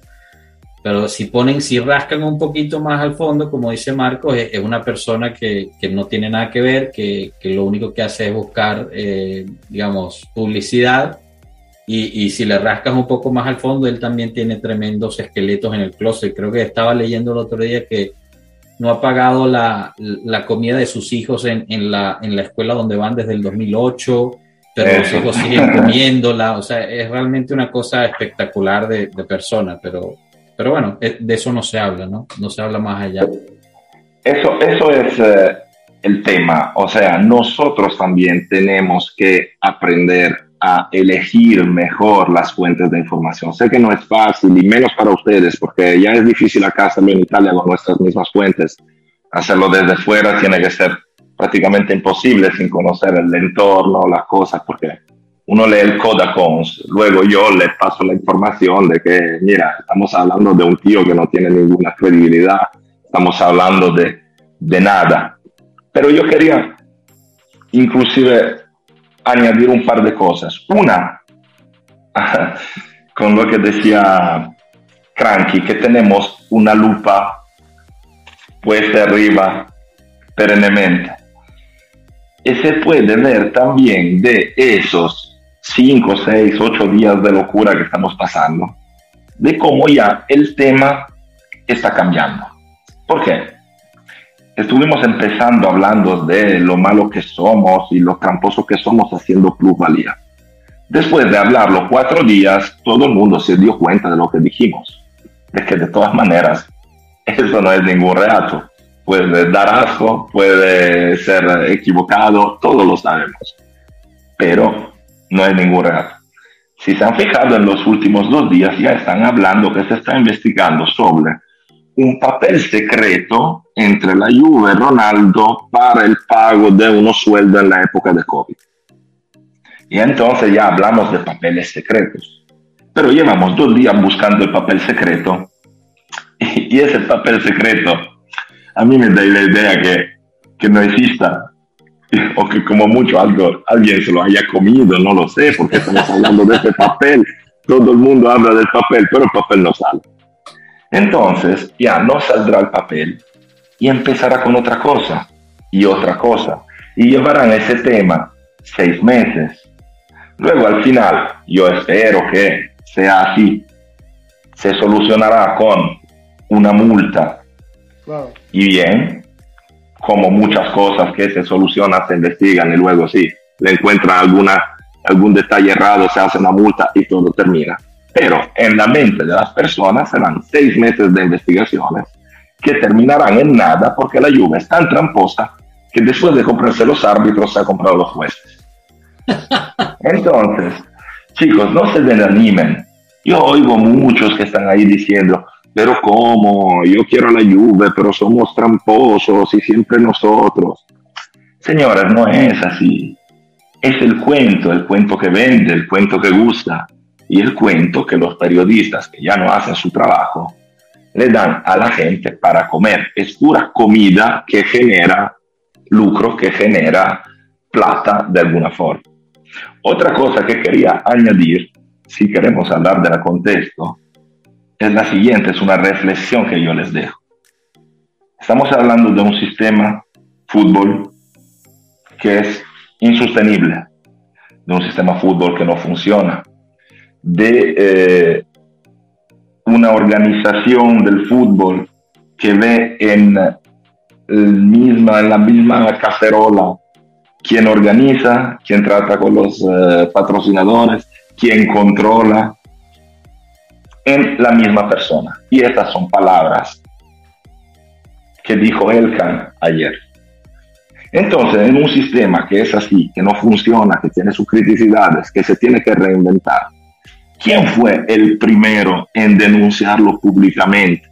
Pero si ponen, si rascan un poquito más al fondo, como dice Marcos, es, una persona que, que, no tiene nada que ver, que, que, lo único que hace es buscar, eh, digamos, publicidad. Y, y, si le rascas un poco más al fondo, él también tiene tremendos esqueletos en el closet. Creo que estaba leyendo el otro día que no ha pagado la, la comida de sus hijos en, en, la, en la escuela donde van desde el 2008 pero los hijos siguen comiéndola, o sea, es realmente una cosa espectacular de, de persona, pero pero bueno, eh, de eso no se habla, ¿no? No se habla más allá. Eso, eso es eh, el tema. O sea, nosotros también tenemos que aprender a elegir mejor las fuentes de información. Sé que no es fácil y menos para ustedes, porque ya es difícil acá hacerlo en Italia con nuestras mismas fuentes. Hacerlo desde fuera tiene que ser prácticamente imposible sin conocer el entorno, las cosas, porque uno lee el Codacons, luego yo le paso la información de que, mira, estamos hablando de un tío que no tiene ninguna credibilidad, estamos hablando de, de nada. Pero yo quería inclusive añadir un par de cosas. Una, con lo que decía Cranky, que tenemos una lupa puesta arriba perennemente. Y se puede ver también de esos 5, 6, 8 días de locura que estamos pasando, de cómo ya el tema está cambiando. ¿Por qué? Estuvimos empezando hablando de lo malo que somos y lo tramposo que somos haciendo plusvalía. Después de hablarlo cuatro días, todo el mundo se dio cuenta de lo que dijimos. De que de todas maneras, eso no es ningún reato. Puede dar asco, puede ser equivocado, todos lo sabemos. Pero no es ningún reato. Si se han fijado en los últimos dos días, ya están hablando que se está investigando sobre un papel secreto entre la Juve y Ronaldo para el pago de unos sueldos en la época de COVID. Y entonces ya hablamos de papeles secretos. Pero llevamos dos días buscando el papel secreto y, ese papel secreto a mí me da la idea que, que no exista o que como mucho algo, alguien se lo haya comido, no lo sé, porque estamos hablando de ese papel. Todo el mundo habla del papel, pero el papel no sale. Entonces ya no saldrá el papel y empezará con otra cosa y otra cosa. Y llevarán ese tema seis meses. Luego al final, yo espero que sea así, se solucionará con una multa. Y bien, como muchas cosas que se solucionan, se investigan y luego sí, le encuentran alguna, algún detalle errado, se hace una multa y todo termina. Pero en la mente de las personas serán seis meses de investigaciones que terminarán en nada porque la lluvia es tan tramposa que después de comprarse los árbitros se ha comprado los jueces. Entonces, chicos, no se desanimen. Yo oigo muchos que están ahí diciendo, pero ¿cómo? Yo quiero la lluvia, pero somos tramposos y siempre nosotros. Señores, no es así. Es el cuento, el cuento que vende, el cuento que gusta y el cuento que los periodistas que ya no hacen su trabajo le dan a la gente para comer. Es pura comida que genera lucro, que genera plata de alguna forma. Otra cosa que quería añadir, si queremos hablar del contexto, es la siguiente, es una reflexión que yo les dejo. Estamos hablando de un sistema fútbol que es insostenible, de un sistema fútbol que no funciona, de eh, una organización del fútbol que ve en, el misma, en la misma cacerola quien organiza, quien trata con los eh, patrocinadores, quien controla, en la misma persona. Y estas son palabras que dijo Elkan ayer. Entonces, en un sistema que es así, que no funciona, que tiene sus criticidades, que se tiene que reinventar, ¿Quién fue el primero en denunciarlo públicamente?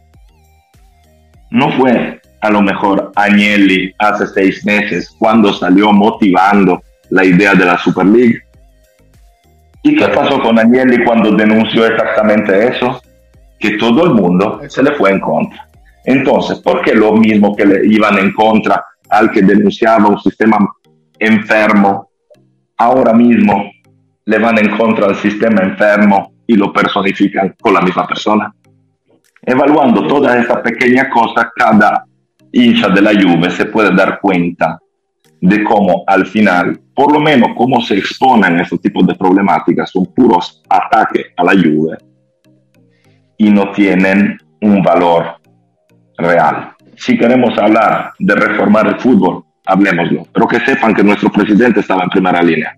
No fue a lo mejor Agnelli hace seis meses cuando salió motivando la idea de la Super League. ¿Y qué pasó con Agnelli cuando denunció exactamente eso? Que todo el mundo se le fue en contra. Entonces, ¿por qué lo mismo que le iban en contra al que denunciaba un sistema enfermo, ahora mismo le van en contra del sistema enfermo y lo personifican con la misma persona. Evaluando todas estas pequeñas cosas, cada hincha de la Juve se puede dar cuenta de cómo al final, por lo menos cómo se exponen estos tipos de problemáticas, son puros ataques a la Juve y no tienen un valor real. Si queremos hablar de reformar el fútbol, hablemoslo, pero que sepan que nuestro presidente estaba en primera línea.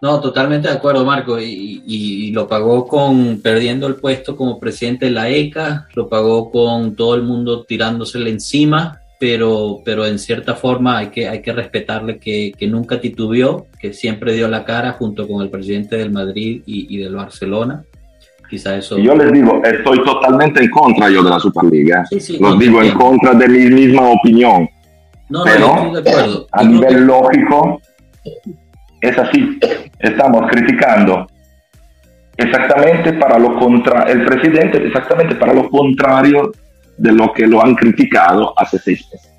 No, totalmente de acuerdo, Marco. Y, lo pagó con perdiendo el puesto como presidente de la ECA, lo pagó con todo el mundo tirándosele encima, pero, pero en cierta forma hay que, hay que respetarle que, nunca titubeó, que siempre dio la cara junto con el presidente del Madrid y, del Barcelona. Quizá eso. Yo les digo, estoy totalmente en contra yo de la Superliga. Sí, sí, Los digo en contra de mi misma opinión. No, pero, no, estoy de acuerdo. A nivel lógico, es así. Estamos criticando exactamente para lo contra el presidente, exactamente para lo contrario de lo que lo han criticado hace seis meses.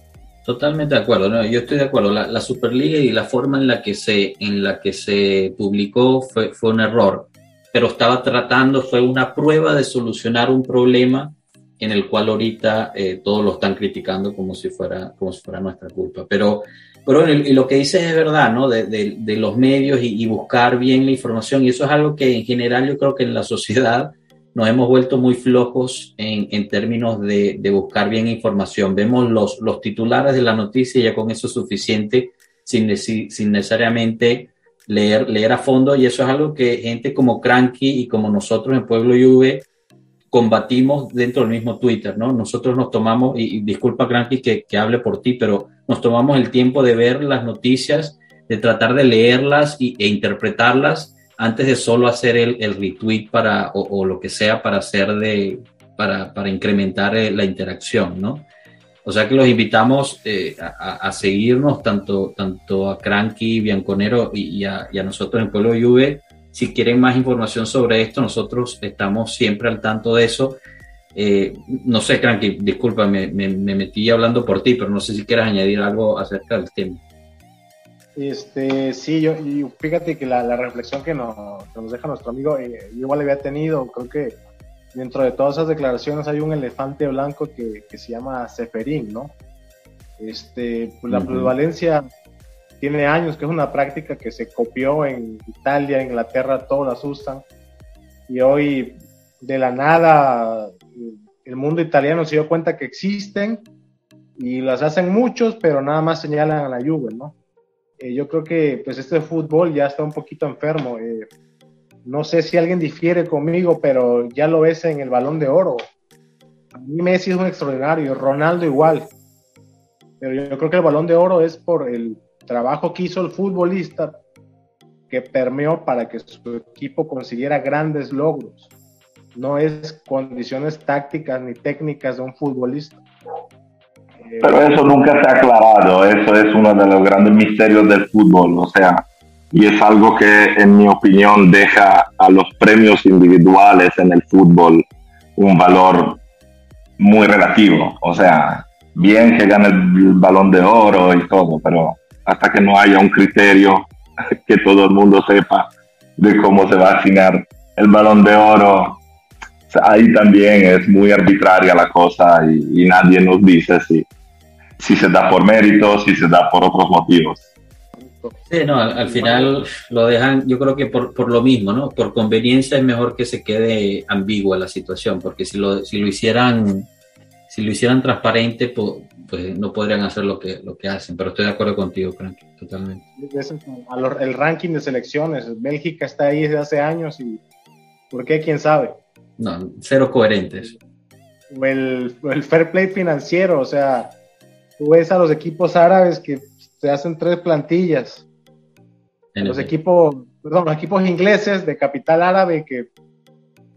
Totalmente de acuerdo, ¿no? yo estoy de acuerdo. La, Superliga y la forma en la que se, en la que se publicó fue, fue un error, pero estaba tratando, fue una prueba de solucionar un problema en el cual ahorita eh, todos lo están criticando como si fuera, como si fuera nuestra culpa. Pero, pero y lo que dices es verdad, ¿no? De, de, los medios y, buscar bien la información. Y eso es algo que en general yo creo que en la sociedad nos hemos vuelto muy flojos en, en términos de, de, buscar bien información. Vemos los, los titulares de la noticia y ya con eso es suficiente sin, sin necesariamente leer, leer a fondo. Y eso es algo que gente como Cranky y como nosotros en Pueblo Juve combatimos dentro del mismo Twitter, ¿no? Nosotros nos tomamos, y, disculpa Cranky que, que, hable por ti, pero nos tomamos el tiempo de ver las noticias, de tratar de leerlas y, e interpretarlas antes de solo hacer el, el retweet para, o, lo que sea para hacer de, para, para incrementar eh, la interacción, ¿no? O sea que los invitamos eh, a, a, seguirnos, tanto, tanto a Cranky, Bianconero y, a, y a nosotros en Pueblo Juve, si quieren más información sobre esto, nosotros estamos siempre al tanto de eso. Eh, no sé, Cranky, disculpa, me, me, metí hablando por ti, pero no sé si quieres añadir algo acerca del tema. Este, sí, yo, fíjate que la, reflexión que nos, nos, deja nuestro amigo, eh, yo igual había tenido, creo que dentro de todas esas declaraciones hay un elefante blanco que, que se llama Seferín, ¿no? Este, pues la plusvalencia tiene años que es una práctica que se copió en Italia, Inglaterra, todos la usan. Y hoy, de la nada, el mundo italiano se dio cuenta que existen y las hacen muchos, pero nada más señalan a la Juve, ¿no? Eh, yo creo que pues este fútbol ya está un poquito enfermo. Eh, no sé si alguien difiere conmigo, pero ya lo ves en el balón de oro. A mí Messi es un extraordinario, Ronaldo igual. Pero yo creo que el balón de oro es por el trabajo que hizo el futbolista que permeó para que su equipo consiguiera grandes logros. No es condiciones tácticas ni técnicas de un futbolista. Pero eso nunca se ha aclarado, eso es uno de los grandes misterios del fútbol, o sea, y es algo que en mi opinión deja a los premios individuales en el fútbol un valor muy relativo, o sea, bien que gane el balón de oro y todo, pero hasta que no haya un criterio que todo el mundo sepa de cómo se va a asignar el balón de oro. ahí también es muy arbitraria la cosa y, nadie nos dice si, si se da por mérito, si se da por otros motivos. Sí, no, al, final lo dejan, yo creo que por, por, lo mismo, ¿no? Por conveniencia es mejor que se quede ambigua la situación, porque si lo, si lo hicieran si lo hicieran transparente, pues, pues, no podrían hacer lo que, lo que hacen. Pero estoy de acuerdo contigo, Frank, totalmente. El ranking de selecciones, Bélgica está ahí desde hace años y ¿por qué? ¿Quién sabe? No, cero coherentes. O el, el fair play financiero, o sea, tú ves a los equipos árabes que se hacen tres plantillas. los equipos, perdón, los equipos ingleses de capital árabe que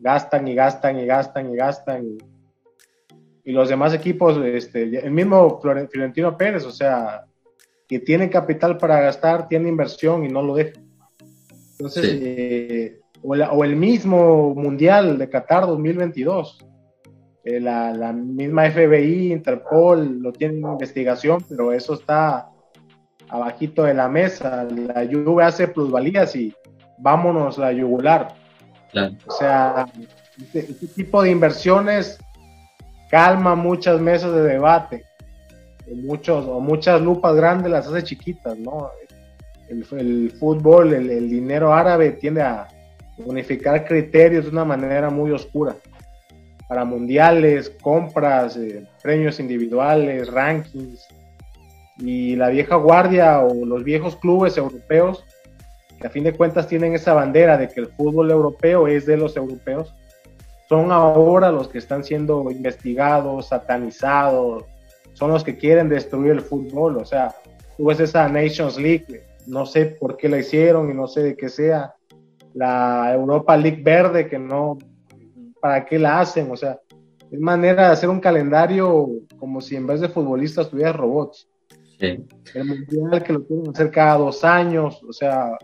gastan y gastan y gastan y gastan. Y, y los demás equipos, este, el mismo Florentino Pérez, o sea, que tiene capital para gastar, tiene inversión y no lo deja. Entonces, eh, o, el mismo Mundial de Qatar 2022, eh, la, la, misma FBI, Interpol, lo tiene en investigación, pero eso está abajito de la mesa. La Juve hace plusvalías y vámonos a yugular. O sea, este, este tipo de inversiones calma muchas mesas de debate, muchos, o muchas lupas grandes las hace chiquitas, ¿no? El, fútbol, el, dinero árabe tiende a unificar criterios de una manera muy oscura. Para mundiales, compras, eh, premios individuales, rankings. Y la vieja guardia o los viejos clubes europeos, que a fin de cuentas tienen esa bandera de que el fútbol europeo es de los europeos, son ahora los que están siendo investigados, satanizados, son los que quieren destruir el fútbol. O sea, tú ves esa Nations League, no sé por qué la hicieron y no sé de qué sea. La Europa League verde, que no, ¿para qué la hacen? O sea, es manera de hacer un calendario como si en vez de futbolistas tuviera robots. El mundial que lo quieren hacer cada dos años, o sea,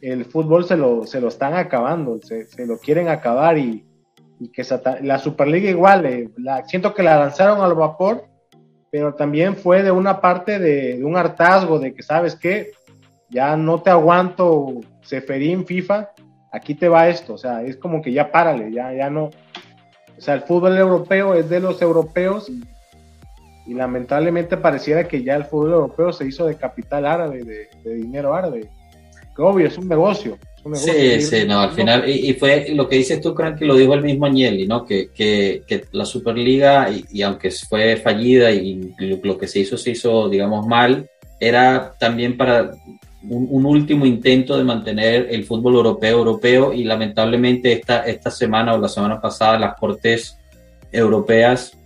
el fútbol se lo, se lo están acabando, se, se lo quieren acabar y, y que la Superliga igual, eh, la, siento que la lanzaron al vapor, pero también fue de una parte de, un hartazgo de que, ¿sabes qué? Ya no te aguanto Seferín, FIFA, aquí te va esto, o sea, es como que ya párale, ya, ya no, O sea, el fútbol europeo es de los europeos y, lamentablemente pareciera que ya el fútbol europeo se hizo de capital árabe, de, dinero árabe. Que obvio, es un negocio. sí, sí, no, al final, y, fue lo que dices tú, Cranky, lo dijo el mismo Agnelli, ¿no? Que, que, que la Superliga, y, aunque fue fallida y lo que se hizo, se hizo, digamos, mal, era también para un, último intento de mantener el fútbol europeo europeo y lamentablemente esta, esta semana o la semana pasada las cortes europeas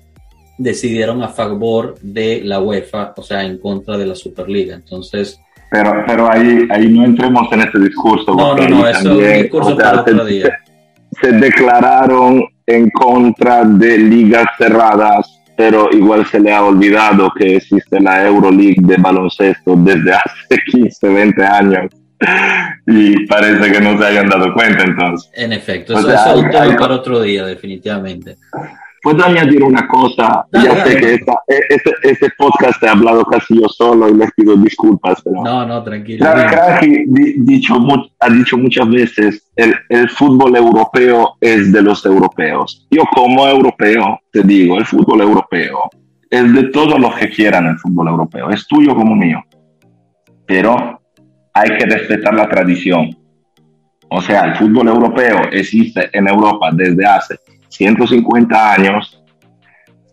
decidieron a favor de la UEFA, o sea, en contra de la Superliga. Entonces... Pero, pero ahí, ahí no entremos en este discurso. No, no, no, eso es un discurso para otro día. se declararon en contra de ligas cerradas pero igual se le ha olvidado que existe la Euroleague de baloncesto desde hace 15, 20 años y parece que no se hayan dado cuenta entonces. En efecto, eso, es un tema para otro día, definitivamente. Puedo añadir una cosa, ya sé que esta, e, este, este, podcast he hablado casi yo solo y les pido disculpas. Pero no, no, tranquilo. dicho, ha dicho muchas veces, el, el, fútbol europeo es de los europeos. Yo como europeo te digo, el fútbol europeo es de todos los que quieran el fútbol europeo, es tuyo como mío. Pero hay que respetar la tradición. O sea, el fútbol europeo existe en Europa desde hace 150 años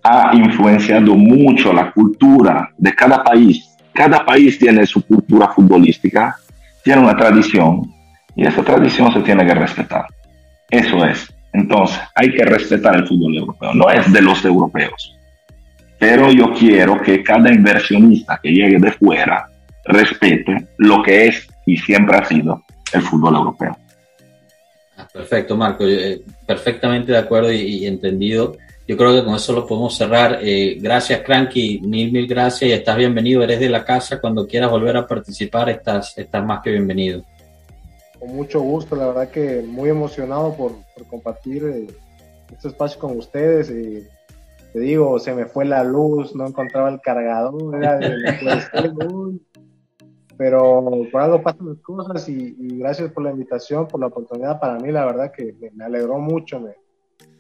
ha influenciado mucho la cultura de cada país. Cada país tiene su cultura futbolística, tiene una tradición y esa tradición se tiene que respetar. Eso es. Entonces, hay que respetar el fútbol europeo. No es de los europeos. Pero yo quiero que cada inversionista que llegue de fuera respete lo que es y siempre ha sido el fútbol europeo. Perfecto, Marco. Eh, perfectamente de acuerdo y, entendido. Yo creo que con eso lo podemos cerrar. Eh, gracias, Cranky. Mil, mil gracias y estás bienvenido. Eres de la casa. Cuando quieras volver a participar, estás, estás más que bienvenido. Con mucho gusto. La verdad que muy emocionado por, compartir eh, este espacio con ustedes. te digo, se me fue la luz, no encontraba el cargador. Era de, pero por algo pasan las cosas y, gracias por la invitación, por la oportunidad. Para mí, la verdad que me, alegró mucho, me,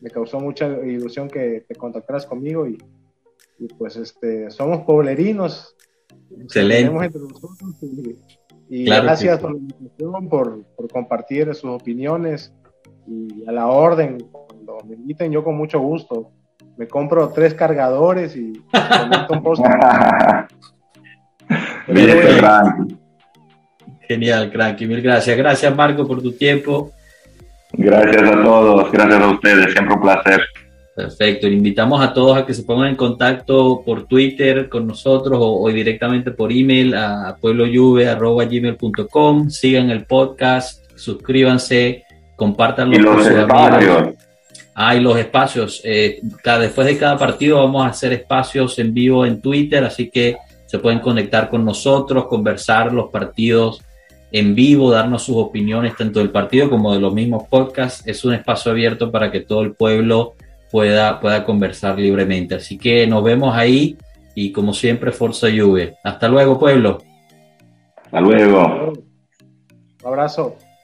me, causó mucha ilusión que te contactaras conmigo y, y pues este, somos poblerinos. Excelente. Y, gracias por la invitación, por, por, compartir sus opiniones y a la orden. Cuando me inviten, yo con mucho gusto. Me compro tres cargadores y comento un post. Genial, Cranky, mil gracias. Gracias, Marco, por tu tiempo. Gracias a todos, gracias a ustedes, siempre un placer. Perfecto, invitamos a todos a que se pongan en contacto por Twitter con nosotros o, directamente por email a puebloyuve.com, sigan el podcast, suscríbanse, compartan y los espacios. Ah, y los espacios. Eh, después de cada partido vamos a hacer espacios en vivo en Twitter, así que se pueden conectar con nosotros, conversar los partidos en vivo, darnos sus opiniones tanto del partido como de los mismos podcasts. Es un espacio abierto para que todo el pueblo pueda, pueda conversar libremente. Así que nos vemos ahí y como siempre, Forza Juve. Hasta luego, pueblo. Hasta luego. Un abrazo.